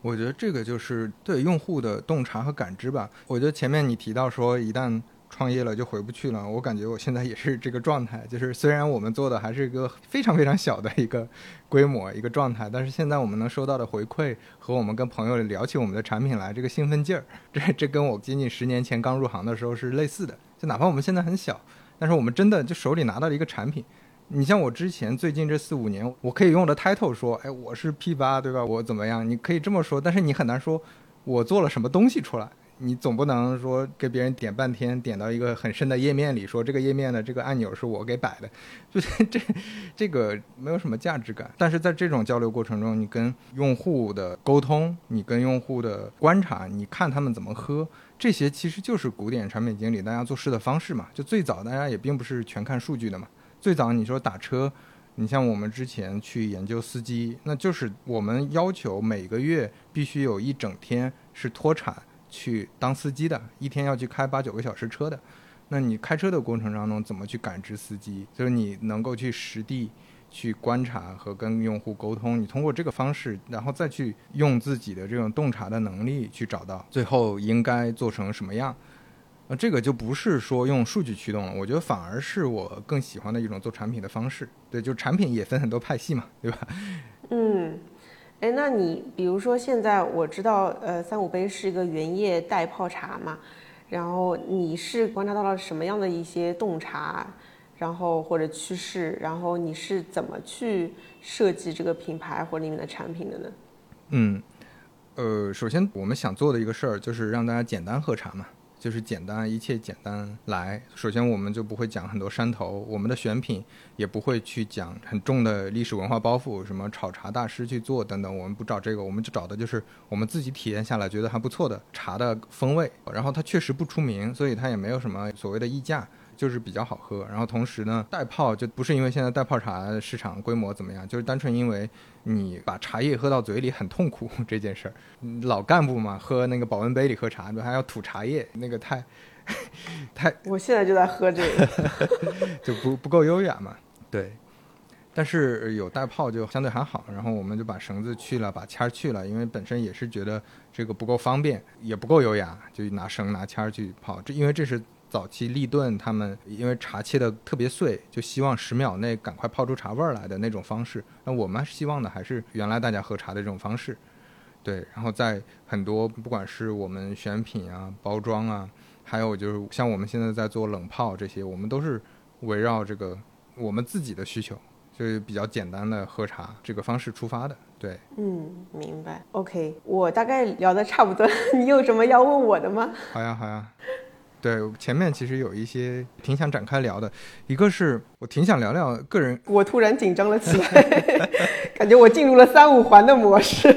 我觉得这个就是对用户的洞察和感知吧。我觉得前面你提到说，一旦创业了就回不去了，我感觉我现在也是这个状态。就是虽然我们做的还是一个非常非常小的一个规模一个状态，但是现在我们能收到的回馈和我们跟朋友聊起我们的产品来，这个兴奋劲儿，这这跟我仅仅十年前刚入行的时候是类似的。就哪怕我们现在很小，但是我们真的就手里拿到了一个产品。你像我之前最近这四五年，我可以用我的 title 说，哎，我是 P 八，对吧？我怎么样？你可以这么说，但是你很难说我做了什么东西出来。你总不能说给别人点半天，点到一个很深的页面里，说这个页面的这个按钮是我给摆的，就是这这个没有什么价值感。但是在这种交流过程中，你跟用户的沟通，你跟用户的观察，你看他们怎么喝，这些其实就是古典产品经理大家做事的方式嘛。就最早大家也并不是全看数据的嘛。最早你说打车，你像我们之前去研究司机，那就是我们要求每个月必须有一整天是脱产去当司机的，一天要去开八九个小时车的。那你开车的过程当中怎么去感知司机？就是你能够去实地去观察和跟用户沟通，你通过这个方式，然后再去用自己的这种洞察的能力去找到最后应该做成什么样。那，这个就不是说用数据驱动了，我觉得反而是我更喜欢的一种做产品的方式。对，就产品也分很多派系嘛，对吧？嗯，哎，那你比如说现在我知道，呃，三五杯是一个原叶代泡茶嘛，然后你是观察到了什么样的一些洞察，然后或者趋势，然后你是怎么去设计这个品牌或者里面的产品的呢？嗯，呃，首先我们想做的一个事儿就是让大家简单喝茶嘛。就是简单，一切简单来。首先，我们就不会讲很多山头，我们的选品也不会去讲很重的历史文化包袱，什么炒茶大师去做等等，我们不找这个，我们就找的就是我们自己体验下来觉得还不错的茶的风味。然后它确实不出名，所以它也没有什么所谓的溢价。就是比较好喝，然后同时呢，袋泡就不是因为现在袋泡茶市场规模怎么样，就是单纯因为你把茶叶喝到嘴里很痛苦 这件事儿。老干部嘛，喝那个保温杯里喝茶，还要吐茶叶，那个太 太我现在就在喝这个，就不不够优雅嘛。对，但是有带泡就相对还好。然后我们就把绳子去了，把签儿去了，因为本身也是觉得这个不够方便，也不够优雅，就拿绳拿签儿去泡。这因为这是。早期立顿他们因为茶切的特别碎，就希望十秒内赶快泡出茶味儿来的那种方式。那我们希望的还是原来大家喝茶的这种方式，对。然后在很多不管是我们选品啊、包装啊，还有就是像我们现在在做冷泡这些，我们都是围绕这个我们自己的需求，就是比较简单的喝茶这个方式出发的。对，嗯，明白。OK，我大概聊的差不多，你有什么要问我的吗？好呀，好呀。对，前面其实有一些挺想展开聊的，一个是我挺想聊聊个人，我突然紧张了起来，感觉我进入了三五环的模式。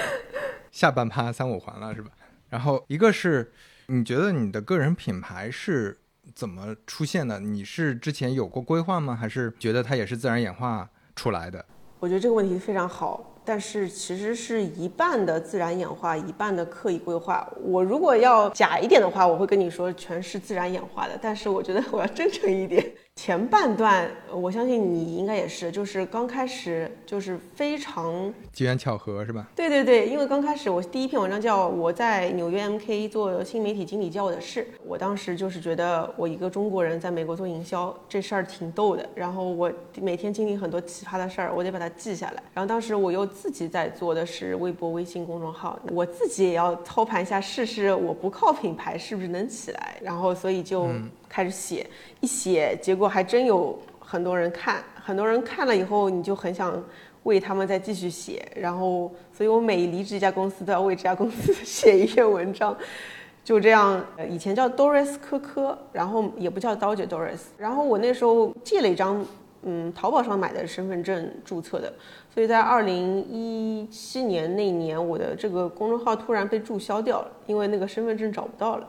下半趴三五环了，是吧？然后一个是，你觉得你的个人品牌是怎么出现的？你是之前有过规划吗？还是觉得它也是自然演化出来的？我觉得这个问题非常好。但是其实是一半的自然演化，一半的刻意规划。我如果要假一点的话，我会跟你说全是自然演化的。但是我觉得我要真诚一点。前半段，我相信你应该也是，就是刚开始就是非常机缘巧合，是吧？对对对，因为刚开始我第一篇文章叫我在纽约 MK 做新媒体经理教我的事，我当时就是觉得我一个中国人在美国做营销这事儿挺逗的，然后我每天经历很多奇葩的事儿，我得把它记下来。然后当时我又自己在做的是微博、微信公众号，我自己也要操盘一下试试，我不靠品牌是不是能起来？然后所以就。开始写，一写，结果还真有很多人看，很多人看了以后，你就很想为他们再继续写。然后，所以我每离职一家公司都要为这家公司写一篇文章。就这样，以前叫 Doris 科科，然后也不叫刀姐 Doris。然后我那时候借了一张，嗯，淘宝上买的身份证注册的，所以在二零一七年那年，我的这个公众号突然被注销掉了，因为那个身份证找不到了。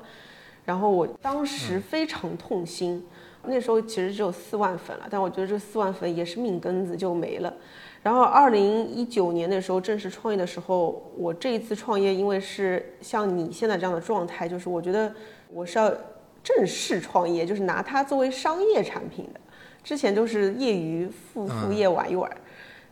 然后我当时非常痛心，那时候其实只有四万粉了，但我觉得这四万粉也是命根子就没了。然后二零一九年的时候正式创业的时候，我这一次创业，因为是像你现在这样的状态，就是我觉得我是要正式创业，就是拿它作为商业产品的，之前都是业余副副业玩一玩，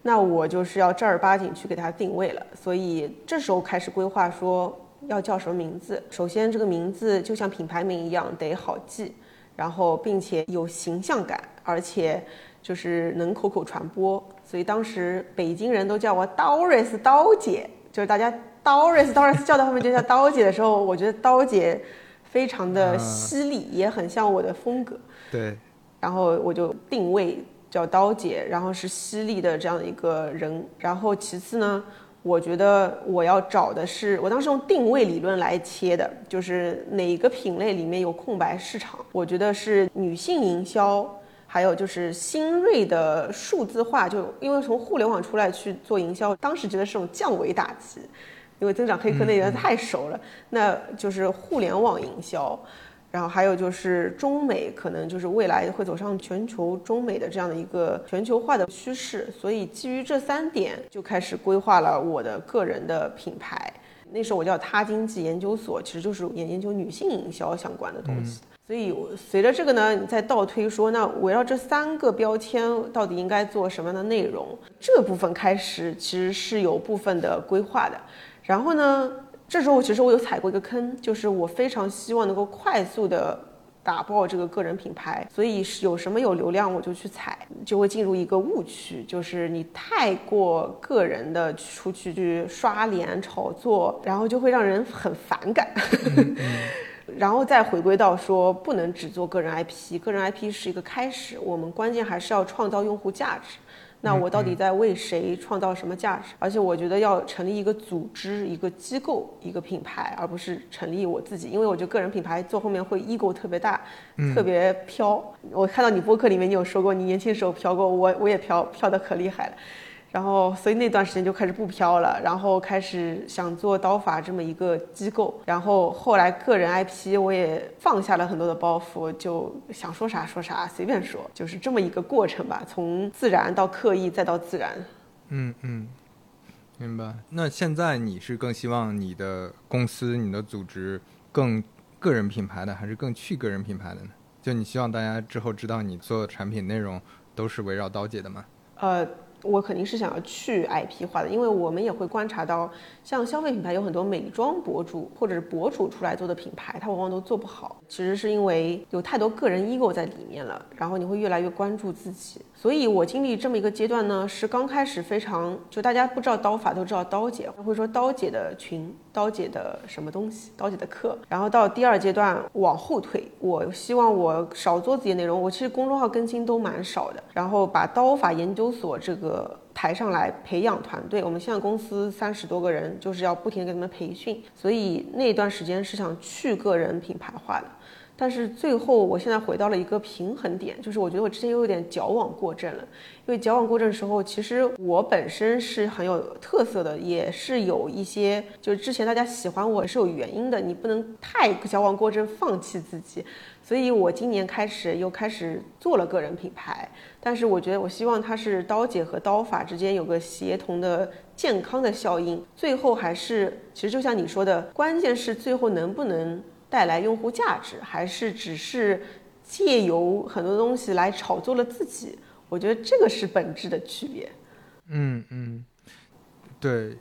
那我就是要正儿八经去给它定位了，所以这时候开始规划说。要叫什么名字？首先，这个名字就像品牌名一样，得好记，然后并且有形象感，而且就是能口口传播。所以当时北京人都叫我 Doris 刀姐，就是大家 Doris Doris 叫到后面就叫刀姐的时候，我觉得刀姐非常的犀利，也很像我的风格。对。然后我就定位叫刀姐，然后是犀利的这样的一个人。然后其次呢？我觉得我要找的是，我当时用定位理论来切的，就是哪个品类里面有空白市场。我觉得是女性营销，还有就是新锐的数字化。就因为从互联网出来去做营销，当时觉得是种降维打击，因为增长黑客那边太熟了，那就是互联网营销。然后还有就是中美可能就是未来会走上全球中美的这样的一个全球化的趋势，所以基于这三点就开始规划了我的个人的品牌。那时候我叫他经济研究所，其实就是研研究女性营销相关的东西。所以随着这个呢，你再倒推说，那围绕这三个标签到底应该做什么样的内容，这部分开始其实是有部分的规划的。然后呢？这时候其实我有踩过一个坑，就是我非常希望能够快速的打爆这个个人品牌，所以有什么有流量我就去踩，就会进入一个误区，就是你太过个人的出去去刷脸炒作，然后就会让人很反感，然后再回归到说不能只做个人 IP，个人 IP 是一个开始，我们关键还是要创造用户价值。那我到底在为谁创造什么价值？而且我觉得要成立一个组织、一个机构、一个品牌，而不是成立我自己。因为我觉得个人品牌做后面会 ego 特别大，特别飘。我看到你播客里面你有说过，你年轻时候飘过，我我也飘飘的可厉害了。然后，所以那段时间就开始不飘了，然后开始想做刀法这么一个机构。然后后来个人 IP 我也放下了很多的包袱，就想说啥说啥，随便说，就是这么一个过程吧。从自然到刻意，再到自然。嗯嗯，明白。那现在你是更希望你的公司、你的组织更个人品牌的，还是更去个人品牌的呢？就你希望大家之后知道你做的产品内容都是围绕刀姐的吗？呃。我肯定是想要去 IP 化的，因为我们也会观察到，像消费品牌有很多美妆博主或者是博主出来做的品牌，它往往都做不好。其实是因为有太多个人 ego 在里面了，然后你会越来越关注自己。所以我经历这么一个阶段呢，是刚开始非常就大家不知道刀法都知道刀姐，会说刀姐的群、刀姐的什么东西、刀姐的课。然后到第二阶段往后退，我希望我少做自己的内容，我其实公众号更新都蛮少的，然后把刀法研究所这个。抬上来培养团队，我们现在公司三十多个人，就是要不停的给他们培训，所以那段时间是想去个人品牌化的。但是最后我现在回到了一个平衡点，就是我觉得我之前又有点矫枉过正了。因为矫枉过正的时候，其实我本身是很有特色的，也是有一些，就是之前大家喜欢我是有原因的，你不能太矫枉过正，放弃自己。所以我今年开始又开始做了个人品牌，但是我觉得我希望它是刀姐和刀法之间有个协同的健康的效应，最后还是其实就像你说的，关键是最后能不能带来用户价值，还是只是借由很多东西来炒作了自己。我觉得这个是本质的区别。嗯嗯，对，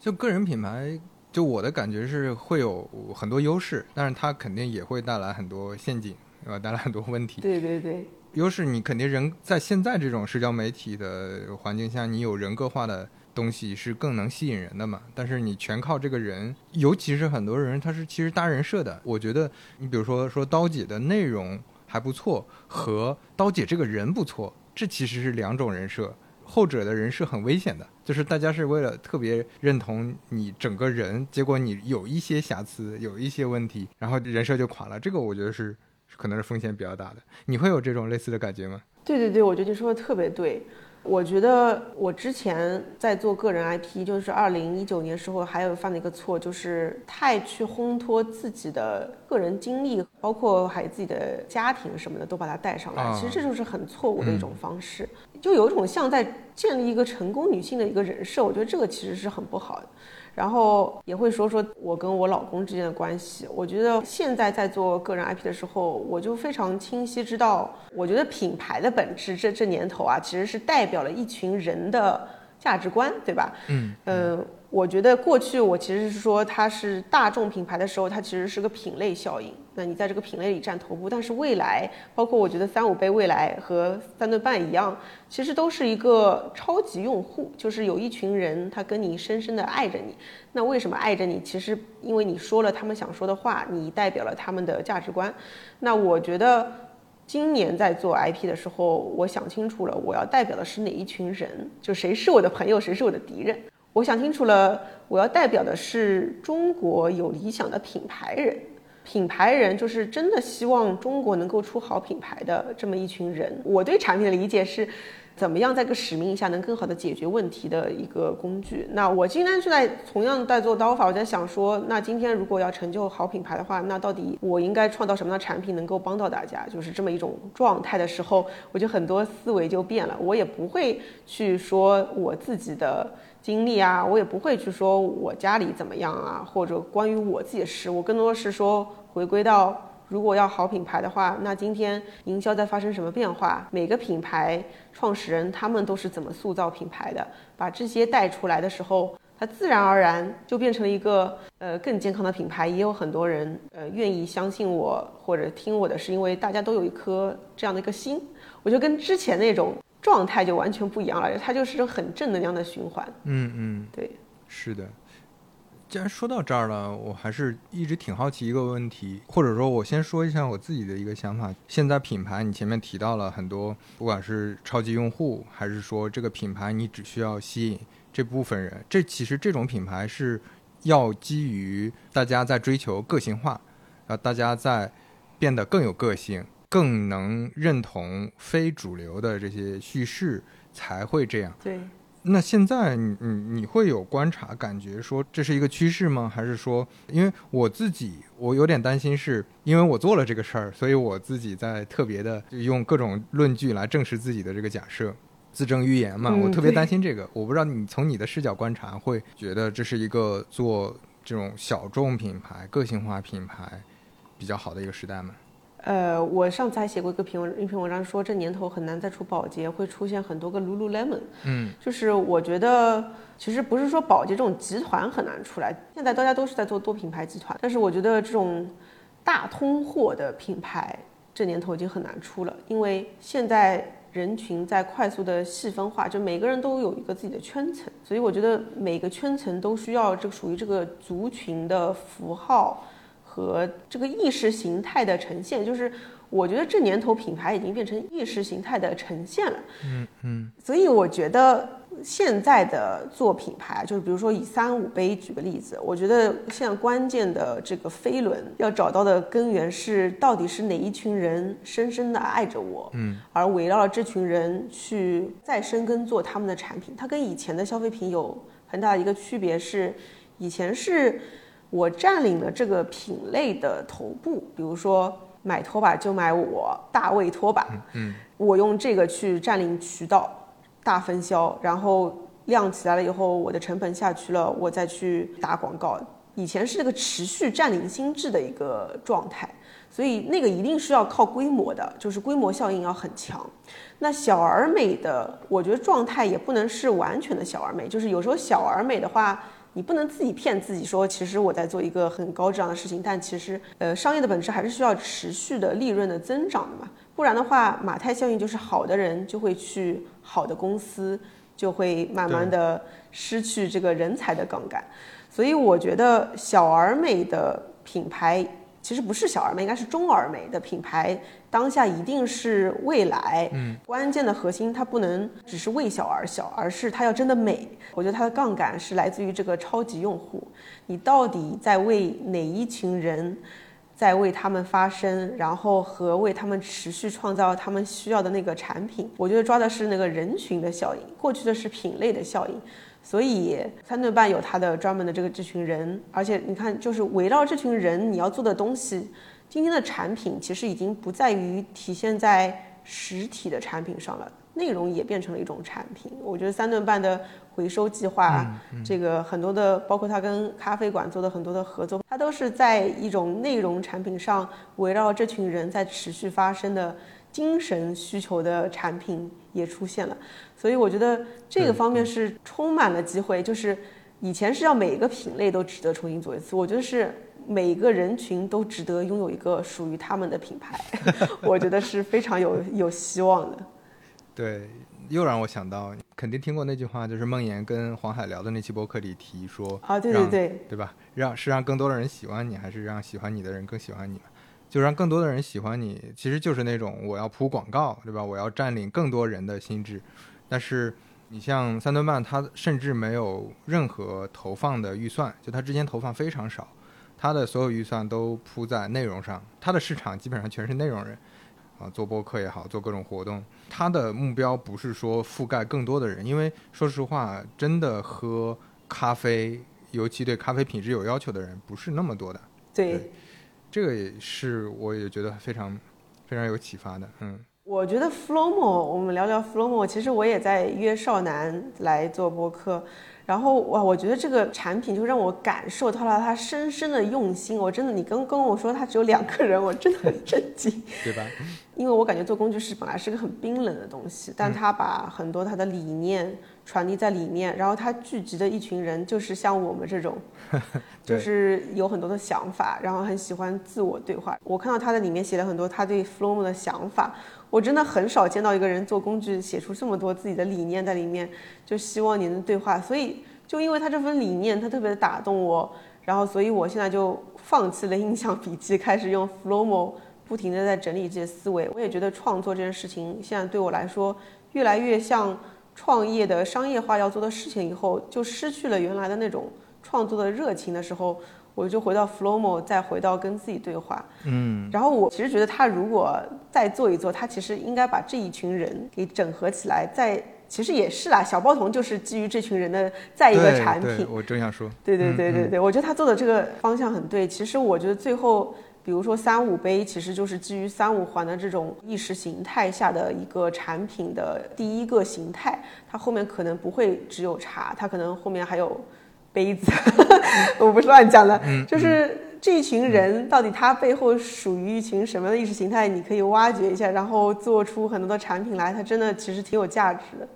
就个人品牌，就我的感觉是会有很多优势，但是它肯定也会带来很多陷阱，对吧？带来很多问题。对对对，优势你肯定人在现在这种社交媒体的环境下，你有人格化的东西是更能吸引人的嘛。但是你全靠这个人，尤其是很多人他是其实搭人设的。我觉得你比如说说刀姐的内容还不错，和刀姐这个人不错。这其实是两种人设，后者的人设很危险的，就是大家是为了特别认同你整个人，结果你有一些瑕疵，有一些问题，然后人设就垮了。这个我觉得是可能是风险比较大的。你会有这种类似的感觉吗？对对对，我觉得你说的特别对。我觉得我之前在做个人 IP，就是二零一九年时候，还有犯了一个错，就是太去烘托自己的个人经历，包括还有自己的家庭什么的，都把它带上来。其实这就是很错误的一种方式，就有一种像在建立一个成功女性的一个人设。我觉得这个其实是很不好的。然后也会说说我跟我老公之间的关系。我觉得现在在做个人 IP 的时候，我就非常清晰知道，我觉得品牌的本质这这年头啊，其实是代表了一群人的价值观，对吧？嗯嗯。我觉得过去我其实是说它是大众品牌的时候，它其实是个品类效应。那你在这个品类里占头部，但是未来，包括我觉得三五杯未来和三顿半一样，其实都是一个超级用户，就是有一群人他跟你深深的爱着你。那为什么爱着你？其实因为你说了他们想说的话，你代表了他们的价值观。那我觉得今年在做 IP 的时候，我想清楚了，我要代表的是哪一群人，就谁是我的朋友，谁是我的敌人。我想清楚了，我要代表的是中国有理想的品牌人，品牌人就是真的希望中国能够出好品牌的这么一群人。我对产品的理解是。怎么样在个使命下能更好的解决问题的一个工具？那我今天就在同样在做刀法，我在想说，那今天如果要成就好品牌的话，那到底我应该创造什么样的产品能够帮到大家？就是这么一种状态的时候，我就很多思维就变了。我也不会去说我自己的经历啊，我也不会去说我家里怎么样啊，或者关于我自己的事，我更多的是说回归到。如果要好品牌的话，那今天营销在发生什么变化？每个品牌创始人他们都是怎么塑造品牌的？把这些带出来的时候，它自然而然就变成了一个呃更健康的品牌。也有很多人呃愿意相信我或者听我的，是因为大家都有一颗这样的一个心。我就跟之前那种状态就完全不一样了，它就是很正能量的循环。嗯嗯，对，是的。既然说到这儿了，我还是一直挺好奇一个问题，或者说，我先说一下我自己的一个想法。现在品牌，你前面提到了很多，不管是超级用户，还是说这个品牌你只需要吸引这部分人，这其实这种品牌是要基于大家在追求个性化，啊，大家在变得更有个性，更能认同非主流的这些叙事，才会这样。对。那现在你你你会有观察感觉说这是一个趋势吗？还是说，因为我自己我有点担心，是因为我做了这个事儿，所以我自己在特别的用各种论据来证实自己的这个假设，自证预言嘛。我特别担心这个。我不知道你从你的视角观察，会觉得这是一个做这种小众品牌、个性化品牌比较好的一个时代吗？呃，我上次还写过一个评文一篇文章，说这年头很难再出保洁，会出现很多个 Lululemon。嗯，就是我觉得其实不是说保洁这种集团很难出来，现在大家都是在做多品牌集团，但是我觉得这种大通货的品牌这年头已经很难出了，因为现在人群在快速的细分化，就每个人都有一个自己的圈层，所以我觉得每个圈层都需要这个属于这个族群的符号。和这个意识形态的呈现，就是我觉得这年头品牌已经变成意识形态的呈现了。嗯嗯，所以我觉得现在的做品牌，就是比如说以三五杯举个例子，我觉得现在关键的这个飞轮要找到的根源是到底是哪一群人深深的爱着我，嗯，而围绕了这群人去再深耕做他们的产品。它跟以前的消费品有很大的一个区别是，以前是我占领了这个品类的头部，比如说。买拖把就买我大卫拖把，嗯，我用这个去占领渠道，大分销，然后量起来了以后，我的成本下去了，我再去打广告。以前是这个持续占领心智的一个状态，所以那个一定是要靠规模的，就是规模效应要很强。那小而美的，我觉得状态也不能是完全的小而美，就是有时候小而美的话。你不能自己骗自己说，其实我在做一个很高质量的事情，但其实，呃，商业的本质还是需要持续的利润的增长的嘛，不然的话，马太效应就是好的人就会去好的公司，就会慢慢的失去这个人才的杠杆，所以我觉得小而美的品牌。其实不是小而美，应该是中而美的品牌。当下一定是未来，嗯，关键的核心它不能只是为小而小，而是它要真的美。我觉得它的杠杆是来自于这个超级用户，你到底在为哪一群人，在为他们发声，然后和为他们持续创造他们需要的那个产品。我觉得抓的是那个人群的效应，过去的是品类的效应。所以三顿半有它的专门的这个这群人，而且你看，就是围绕这群人你要做的东西，今天的产品其实已经不在于体现在实体的产品上了，内容也变成了一种产品。我觉得三顿半的回收计划，这个很多的，包括它跟咖啡馆做的很多的合作，它都是在一种内容产品上围绕这群人在持续发生的。精神需求的产品也出现了，所以我觉得这个方面是充满了机会。就是以前是要每一个品类都值得重新做一次，我觉得是每个人群都值得拥有一个属于他们的品牌，我觉得是非常有 有希望的。对，又让我想到，肯定听过那句话，就是梦妍跟黄海聊的那期博客里提说啊，对对对，对吧？让是让更多的人喜欢你，还是让喜欢你的人更喜欢你就让更多的人喜欢你，其实就是那种我要铺广告，对吧？我要占领更多人的心智。但是你像三顿半，它甚至没有任何投放的预算，就它之前投放非常少，它的所有预算都铺在内容上，他的市场基本上全是内容人，啊，做播客也好，做各种活动，他的目标不是说覆盖更多的人，因为说实话，真的喝咖啡，尤其对咖啡品质有要求的人不是那么多的。对。这个也是，我也觉得非常非常有启发的。嗯，我觉得 Flomo，我们聊聊 Flomo。其实我也在约少男来做播客。然后哇，我觉得这个产品就让我感受到了他深深的用心。我真的，你跟跟我说他只有两个人，我真的很震惊，对吧？因为我感觉做工具师本来是个很冰冷的东西，但他把很多他的理念传递在里面，然后他聚集的一群人就是像我们这种，就是有很多的想法，然后很喜欢自我对话。我看到他在里面写了很多他对 Flomo 的想法。我真的很少见到一个人做工具写出这么多自己的理念在里面，就希望你能对话。所以就因为他这份理念，他特别的打动我，然后所以我现在就放弃了印象笔记，开始用 Flomo 不停的在整理这些思维。我也觉得创作这件事情现在对我来说越来越像创业的商业化要做的事情，以后就失去了原来的那种创作的热情的时候。我就回到 Flomo，再回到跟自己对话。嗯，然后我其实觉得他如果再做一做，他其实应该把这一群人给整合起来。再其实也是啦，小包童就是基于这群人的再一个产品。我正想说。对对对对对，我觉得他做的这个方向很对。其实我觉得最后，比如说三五杯，其实就是基于三五环的这种意识形态下的一个产品的第一个形态。它后面可能不会只有茶，它可能后面还有。杯子，我不是乱讲的，就是这一群人到底他背后属于一群什么样的意识形态？你可以挖掘一下，然后做出很多的产品来，它真的其实挺有价值的。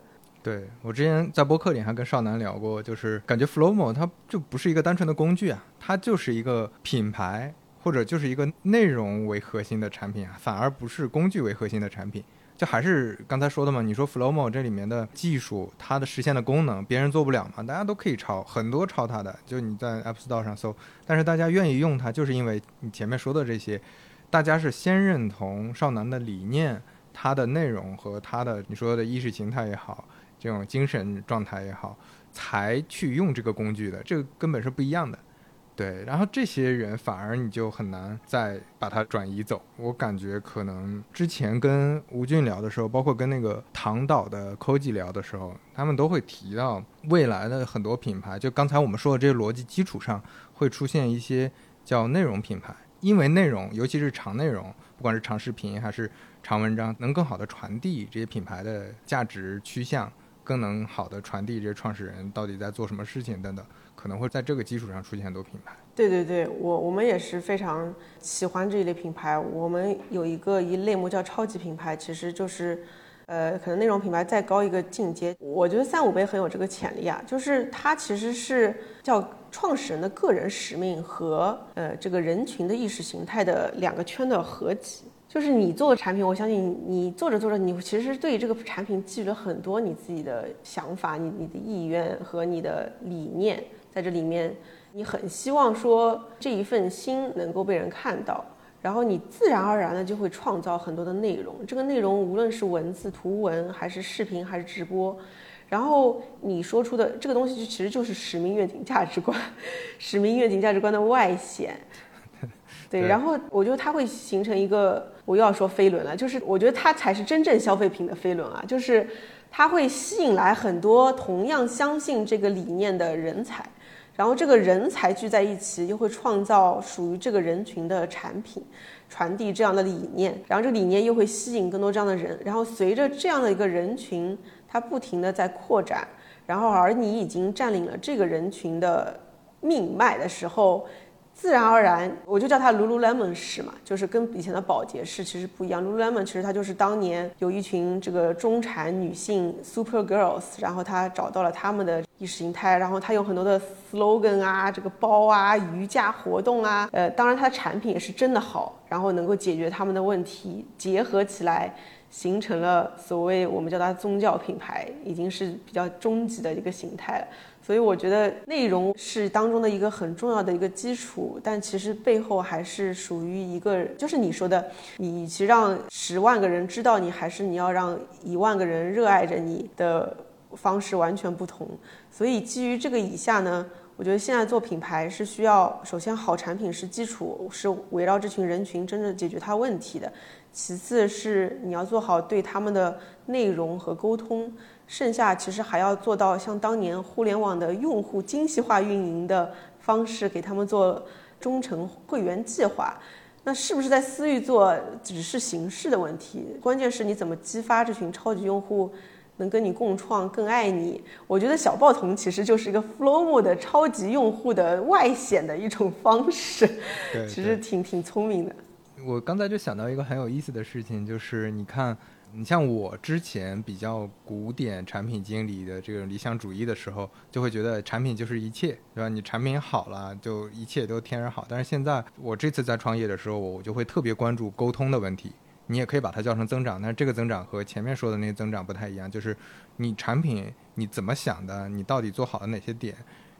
对我之前在播客里还跟少南聊过，就是感觉 Flomo 它就不是一个单纯的工具啊，它就是一个品牌或者就是一个内容为核心的产品啊，反而不是工具为核心的产品。就还是刚才说的嘛，你说 Flomo 这里面的技术，它的实现的功能，别人做不了嘛？大家都可以抄，很多抄它的，就你在 App Store 上搜。但是大家愿意用它，就是因为你前面说的这些，大家是先认同少男的理念、它的内容和他的你说的意识形态也好，这种精神状态也好，才去用这个工具的，这个根本是不一样的。对，然后这些人反而你就很难再把它转移走。我感觉可能之前跟吴俊聊的时候，包括跟那个唐导的 Koji 聊的时候，他们都会提到未来的很多品牌，就刚才我们说的这些逻辑基础上，会出现一些叫内容品牌，因为内容，尤其是长内容，不管是长视频还是长文章，能更好的传递这些品牌的价值趋向，更能好的传递这些创始人到底在做什么事情等等。可能会在这个基础上出现很多品牌。对对对，我我们也是非常喜欢这一类品牌。我们有一个一类目叫超级品牌，其实就是，呃，可能内容品牌再高一个境界。我觉得三五杯很有这个潜力啊，就是它其实是叫创始人的个人使命和呃这个人群的意识形态的两个圈的合集。就是你做的产品，我相信你做着做着，你其实对于这个产品寄予了很多你自己的想法、你你的意愿和你的理念。在这里面，你很希望说这一份心能够被人看到，然后你自然而然的就会创造很多的内容。这个内容无论是文字、图文，还是视频，还是直播，然后你说出的这个东西，就其实就是使命、愿景、价值观，使命、愿景、价值观的外显。对，然后我觉得它会形成一个，我又要说飞轮了，就是我觉得它才是真正消费品的飞轮啊，就是它会吸引来很多同样相信这个理念的人才。然后这个人才聚在一起，又会创造属于这个人群的产品，传递这样的理念。然后这个理念又会吸引更多这样的人。然后随着这样的一个人群，它不停的在扩展。然后而你已经占领了这个人群的命脉的时候。自然而然，我就叫它 Lululemon 式嘛，就是跟以前的保洁式其实不一样。Lululemon 其实它就是当年有一群这个中产女性 Super Girls，然后她找到了他们的意识形态，然后它有很多的 slogan 啊，这个包啊，瑜伽活动啊，呃，当然它的产品也是真的好，然后能够解决他们的问题，结合起来形成了所谓我们叫它宗教品牌，已经是比较终极的一个形态了。所以我觉得内容是当中的一个很重要的一个基础，但其实背后还是属于一个，就是你说的，你其实让十万个人知道你，还是你要让一万个人热爱着你的方式完全不同。所以基于这个以下呢，我觉得现在做品牌是需要，首先好产品是基础，是围绕这群人群真正解决他问题的。其次是你要做好对他们的内容和沟通。剩下其实还要做到像当年互联网的用户精细化运营的方式，给他们做忠诚会员计划。那是不是在私域做只是形式的问题？关键是你怎么激发这群超级用户能跟你共创、更爱你？我觉得小报童其实就是一个 Flow 的超级用户的外显的一种方式，其实挺挺聪明的。我刚才就想到一个很有意思的事情，就是你看。你像我之前比较古典产品经理的这个理想主义的时候，就会觉得产品就是一切，对吧？你产品好了，就一切都天然好。但是现在我这次在创业的时候，我就会特别关注沟通的问题。你也可以把它叫成增长，但是这个增长和前面说的那些增长不太一样，就是你产品你怎么想的，你到底做好了哪些点，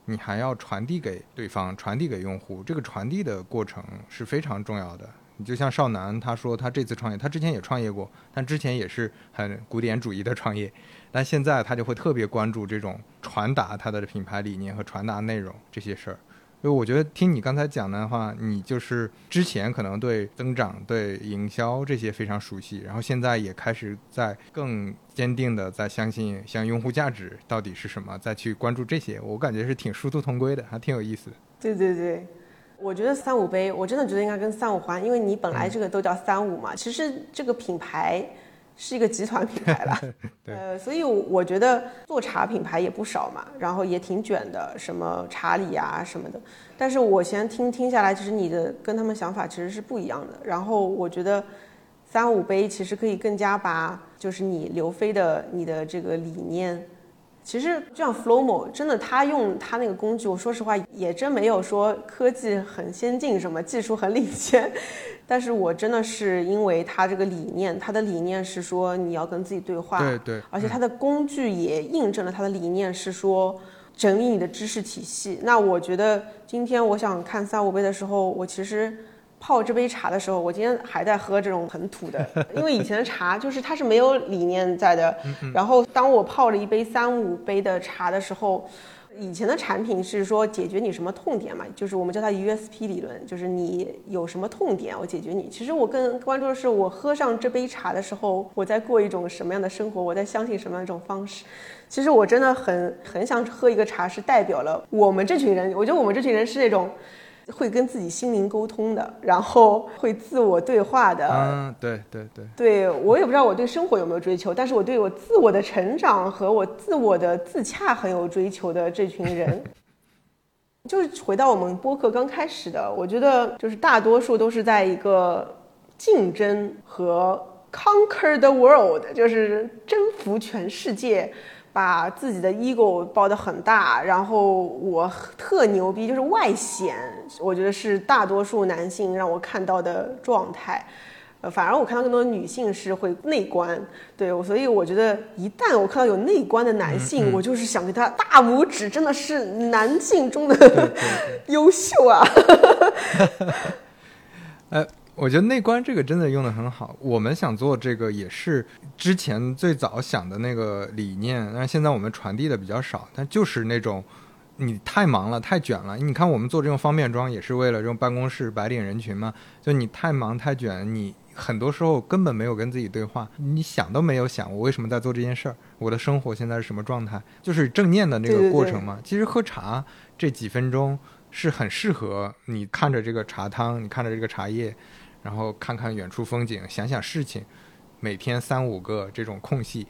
你还要传递给对方，传递给用户，这个传递的过程是非常重要的。你就像少南，他说他这次创业，他之前也创业过，但之前也是很古典主义的创业，但现在他就会特别关注这种传达他的品牌理念和传达内容这些事儿。因为我觉得听你刚才讲的话，你就是之前可能对增长、对营销这些非常熟悉，然后现在也开始在更坚定的在相信像用户价值到底是什么，再去关注这些，我感觉是挺殊途同归的，还挺有意思的。对对对。我觉得三五杯，我真的觉得应该跟三五环，因为你本来这个都叫三五嘛，其实这个品牌是一个集团品牌了，呃，所以我觉得做茶品牌也不少嘛，然后也挺卷的，什么茶礼啊什么的。但是我先听听下来，其实你的跟他们想法其实是不一样的。然后我觉得三五杯其实可以更加把就是你刘飞的你的这个理念。其实就像 Flowmo，真的，他用他那个工具，我说实话也真没有说科技很先进，什么技术很领先。但是我真的是因为他这个理念，他的理念是说你要跟自己对话，对对，而且他的工具也印证了他的理念是说整理你的知识体系。那我觉得今天我想看三五杯的时候，我其实泡这杯茶的时候，我今天还在喝这种很土的，因为以前的茶就是它是没有理念在的。然后当我泡了一杯三五杯的茶的时候。以前的产品是说解决你什么痛点嘛，就是我们叫它 USP 理论，就是你有什么痛点，我解决你。其实我更关注的是，我喝上这杯茶的时候，我在过一种什么样的生活，我在相信什么样一种方式。其实我真的很很想喝一个茶，是代表了我们这群人。我觉得我们这群人是那种。会跟自己心灵沟通的，然后会自我对话的。嗯，对对对。对我也不知道我对生活有没有追求，但是我对我自我的成长和我自我的自洽很有追求的这群人，就是回到我们播客刚开始的，我觉得就是大多数都是在一个竞争和 conquer the world，就是征服全世界。把自己的 ego 包得很大，然后我特牛逼，就是外显。我觉得是大多数男性让我看到的状态，呃，反而我看到更多女性是会内观。对，所以我觉得一旦我看到有内观的男性，我就是想给他大拇指，真的是男性中的 优秀啊！呃。我觉得内观这个真的用的很好。我们想做这个也是之前最早想的那个理念，但是现在我们传递的比较少。但就是那种你太忙了、太卷了。你看我们做这种方便装也是为了这种办公室白领人群嘛。就你太忙太卷，你很多时候根本没有跟自己对话，你想都没有想我为什么在做这件事儿，我的生活现在是什么状态，就是正念的那个过程嘛。其实喝茶这几分钟是很适合你看着这个茶汤，你看着这个茶叶。然后看看远处风景，想想事情，每天三五个这种空隙，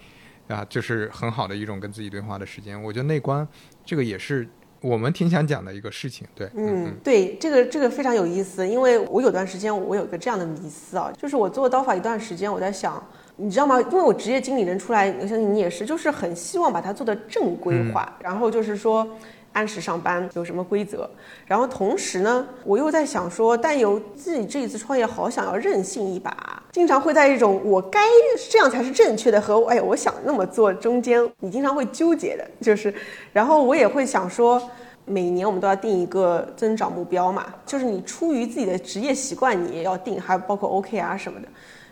啊，就是很好的一种跟自己对话的时间。我觉得内观这个也是我们挺想讲的一个事情。对，嗯，对，这个这个非常有意思，因为我有段时间我有一个这样的迷思啊，就是我做刀法一段时间，我在想，你知道吗？因为我职业经理人出来，我相信你也是，就是很希望把它做的正规化，然后就是说。按时上班有什么规则？然后同时呢，我又在想说，但有自己这一次创业，好想要任性一把，经常会在一种我该这样才是正确的和哎我想那么做中间，你经常会纠结的，就是，然后我也会想说，每年我们都要定一个增长目标嘛，就是你出于自己的职业习惯，你也要定，还包括 OKR 什么的，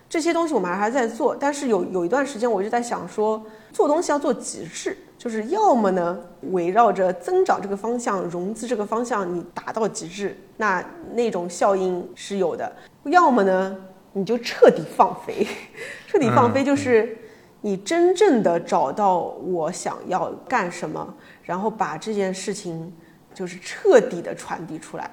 这些东西我们还还在做，但是有有一段时间，我就在想说，做东西要做极致。就是要么呢，围绕着增长这个方向、融资这个方向，你达到极致，那那种效应是有的；要么呢，你就彻底放飞，彻底放飞就是你真正的找到我想要干什么，然后把这件事情就是彻底的传递出来。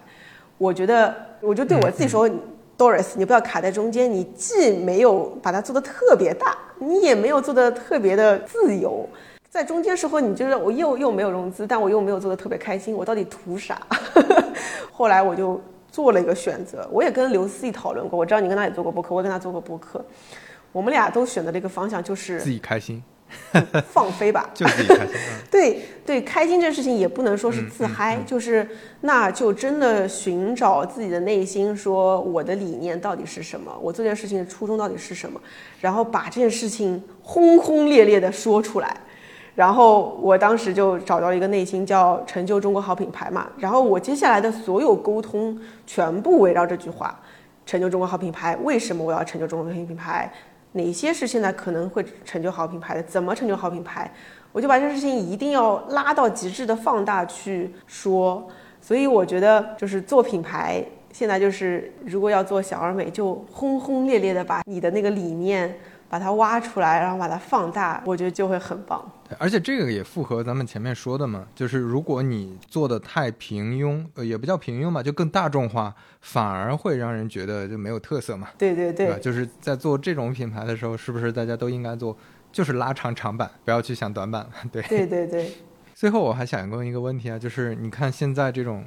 我觉得，我就对我自己说，Doris，你不要卡在中间，你既没有把它做的特别大，你也没有做的特别的自由。在中间时候，你就是我又又没有融资，但我又没有做的特别开心，我到底图啥？后来我就做了一个选择，我也跟刘思义讨论过，我知道你跟他也做过播客，我也跟他做过播客，我们俩都选择了一个方向，就是自己开心，放飞吧，就 自己开心。对对，开心这事情也不能说是自嗨，就是那就真的寻找自己的内心，说我的理念到底是什么，我做这件事情的初衷到底是什么，然后把这件事情轰轰烈烈的说出来。然后我当时就找到了一个内心叫成就中国好品牌嘛，然后我接下来的所有沟通全部围绕这句话：成就中国好品牌。为什么我要成就中国好品牌？哪些是现在可能会成就好品牌的？怎么成就好品牌？我就把这事情一定要拉到极致的放大去说。所以我觉得就是做品牌，现在就是如果要做小而美，就轰轰烈烈的把你的那个理念。把它挖出来，然后把它放大，我觉得就会很棒。而且这个也符合咱们前面说的嘛，就是如果你做的太平庸，呃，也不叫平庸吧，就更大众化，反而会让人觉得就没有特色嘛。对对对，就是在做这种品牌的时候，是不是大家都应该做，就是拉长长板，不要去想短板。对对对对。最后我还想问一个问题啊，就是你看现在这种，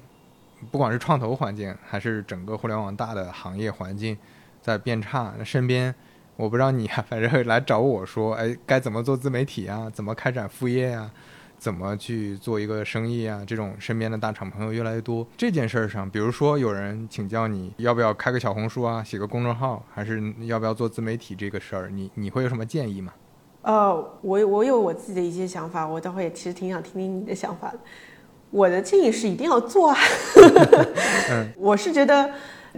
不管是创投环境，还是整个互联网大的行业环境在变差，那身边。我不知道你啊，反正来找我说，哎，该怎么做自媒体啊？怎么开展副业呀？怎么去做一个生意啊？这种身边的大厂朋友越来越多。这件事儿上，比如说有人请教你要不要开个小红书啊，写个公众号，还是要不要做自媒体这个事儿，你你会有什么建议吗？呃，我我有我自己的一些想法，我待会也其实挺想听听你的想法的。我的建议是一定要做啊，我是觉得。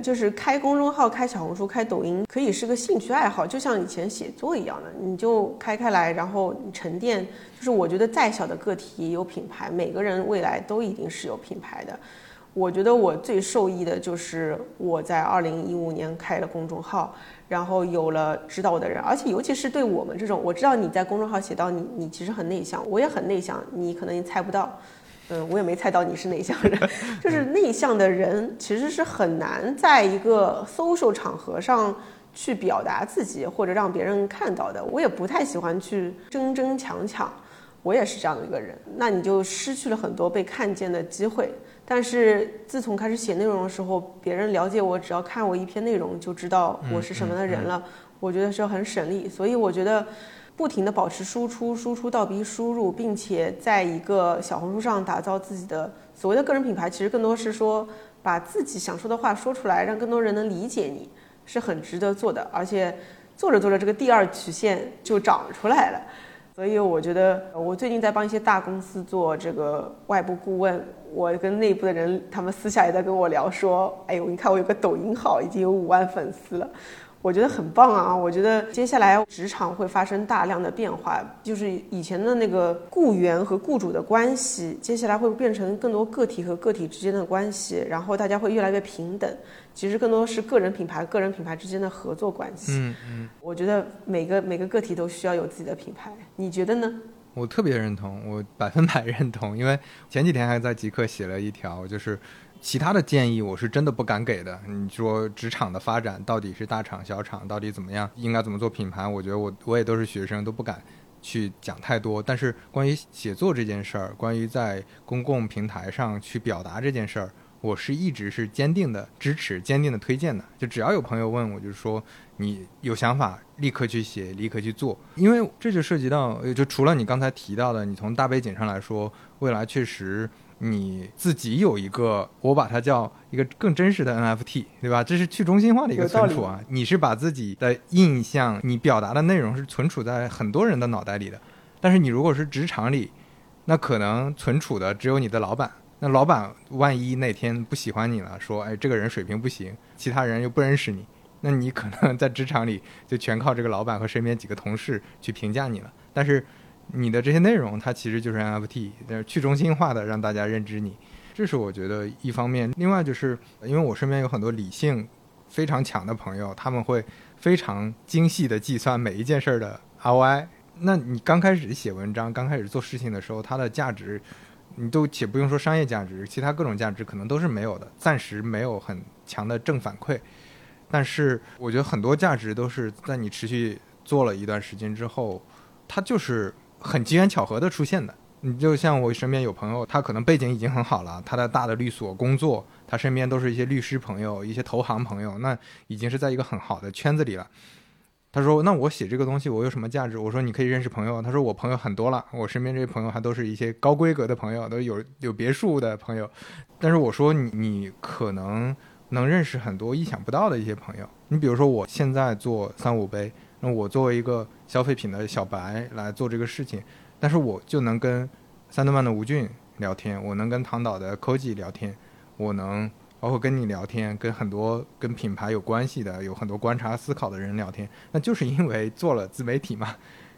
就是开公众号、开小红书、开抖音，可以是个兴趣爱好，就像以前写作一样的，你就开开来，然后沉淀。就是我觉得再小的个体也有品牌，每个人未来都一定是有品牌的。我觉得我最受益的就是我在二零一五年开了公众号，然后有了指导我的人，而且尤其是对我们这种，我知道你在公众号写到你，你其实很内向，我也很内向，你可能也猜不到。嗯，我也没猜到你是内向人，就是内向的人其实是很难在一个 social 场合上去表达自己或者让别人看到的。我也不太喜欢去争争抢抢，我也是这样的一个人。那你就失去了很多被看见的机会。但是自从开始写内容的时候，别人了解我，只要看我一篇内容就知道我是什么样的人了。我觉得是很省力，所以我觉得。不停的保持输出，输出倒逼输入，并且在一个小红书上打造自己的所谓的个人品牌，其实更多是说把自己想说的话说出来，让更多人能理解你，是很值得做的。而且做着做着，这个第二曲线就长出来了。所以我觉得，我最近在帮一些大公司做这个外部顾问，我跟内部的人，他们私下也在跟我聊说，哎呦，你看我有个抖音号，已经有五万粉丝了。我觉得很棒啊！我觉得接下来职场会发生大量的变化，就是以前的那个雇员和雇主的关系，接下来会变成更多个体和个体之间的关系，然后大家会越来越平等。其实更多是个人品牌、个人品牌之间的合作关系。嗯嗯，我觉得每个每个个体都需要有自己的品牌，你觉得呢？我特别认同，我百分百认同，因为前几天还在极客写了一条，就是。其他的建议我是真的不敢给的。你说职场的发展到底是大厂小厂，到底怎么样，应该怎么做品牌？我觉得我我也都是学生，都不敢去讲太多。但是关于写作这件事儿，关于在公共平台上去表达这件事儿，我是一直是坚定的支持、坚定的推荐的。就只要有朋友问我，就说你有想法，立刻去写，立刻去做。因为这就涉及到，就除了你刚才提到的，你从大背景上来说，未来确实。你自己有一个，我把它叫一个更真实的 NFT，对吧？这是去中心化的一个存储啊。你是把自己的印象，你表达的内容是存储在很多人的脑袋里的。但是你如果是职场里，那可能存储的只有你的老板。那老板万一哪天不喜欢你了，说哎这个人水平不行，其他人又不认识你，那你可能在职场里就全靠这个老板和身边几个同事去评价你了。但是。你的这些内容，它其实就是 NFT，去中心化的让大家认知你，这是我觉得一方面。另外就是，因为我身边有很多理性非常强的朋友，他们会非常精细的计算每一件事儿的 ROI。那你刚开始写文章、刚开始做事情的时候，它的价值，你都且不用说商业价值，其他各种价值可能都是没有的，暂时没有很强的正反馈。但是我觉得很多价值都是在你持续做了一段时间之后，它就是。很机缘巧合的出现的，你就像我身边有朋友，他可能背景已经很好了，他在大的律所工作，他身边都是一些律师朋友、一些投行朋友，那已经是在一个很好的圈子里了。他说：“那我写这个东西，我有什么价值？”我说：“你可以认识朋友。”他说：“我朋友很多了，我身边这些朋友还都是一些高规格的朋友，都有有别墅的朋友。”但是我说：“你你可能能认识很多意想不到的一些朋友。你比如说，我现在做三五杯。”那我作为一个消费品的小白来做这个事情，但是我就能跟三顿半的吴俊聊天，我能跟唐导的科技聊天，我能包括跟你聊天，跟很多跟品牌有关系的、有很多观察思考的人聊天，那就是因为做了自媒体嘛。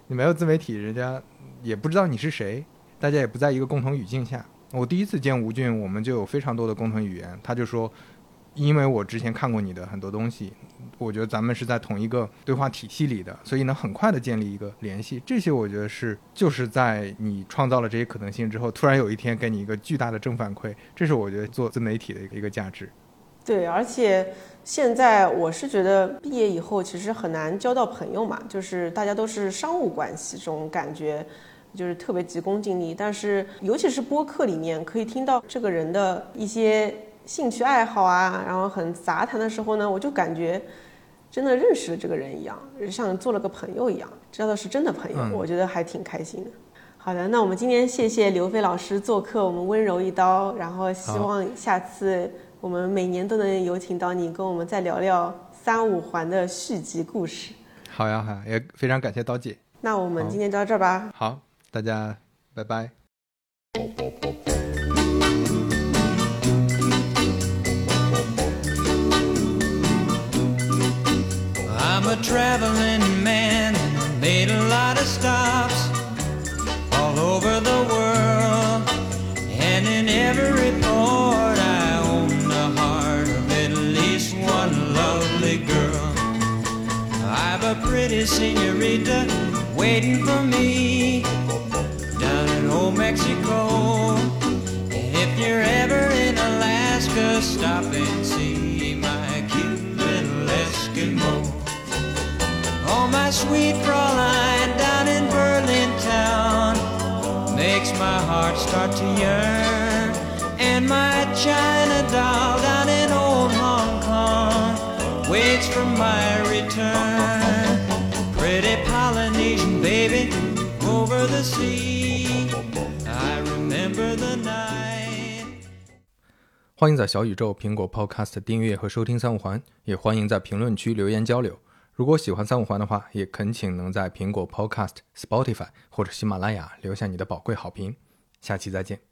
你没有自媒体，人家也不知道你是谁，大家也不在一个共同语境下。我第一次见吴俊，我们就有非常多的共同语言，他就说。因为我之前看过你的很多东西，我觉得咱们是在同一个对话体系里的，所以能很快的建立一个联系。这些我觉得是就是在你创造了这些可能性之后，突然有一天给你一个巨大的正反馈，这是我觉得做自媒体的一个一个价值。对，而且现在我是觉得毕业以后其实很难交到朋友嘛，就是大家都是商务关系，这种感觉就是特别急功近利。但是尤其是播客里面可以听到这个人的一些。兴趣爱好啊，然后很杂谈的时候呢，我就感觉真的认识了这个人一样，像做了个朋友一样，知道是真的朋友，我觉得还挺开心的。好的，那我们今天谢谢刘飞老师做客我们温柔一刀，然后希望下次我们每年都能有请到你跟我们再聊聊三五环的续集故事。好呀，好，呀，也非常感谢刀姐。那我们今天就到这儿吧。好，大家拜拜。a traveling man and made a lot of stops all over the world. And in every port, I own the heart of at least one lovely girl. I've a pretty senorita waiting for me down in old Mexico. And if you're ever in Alaska, stop and see. My sweet Fraulein down in Berlin town makes my heart start to yearn. And my China doll down in old Hong Kong waits for my return. Pretty Polynesian baby over the sea. I remember the night. 欢迎在小宇宙、苹果 Podcast 订阅和收听三五环，也欢迎在评论区留言交流。如果喜欢三五环的话，也恳请能在苹果 Podcast、Spotify 或者喜马拉雅留下你的宝贵好评。下期再见。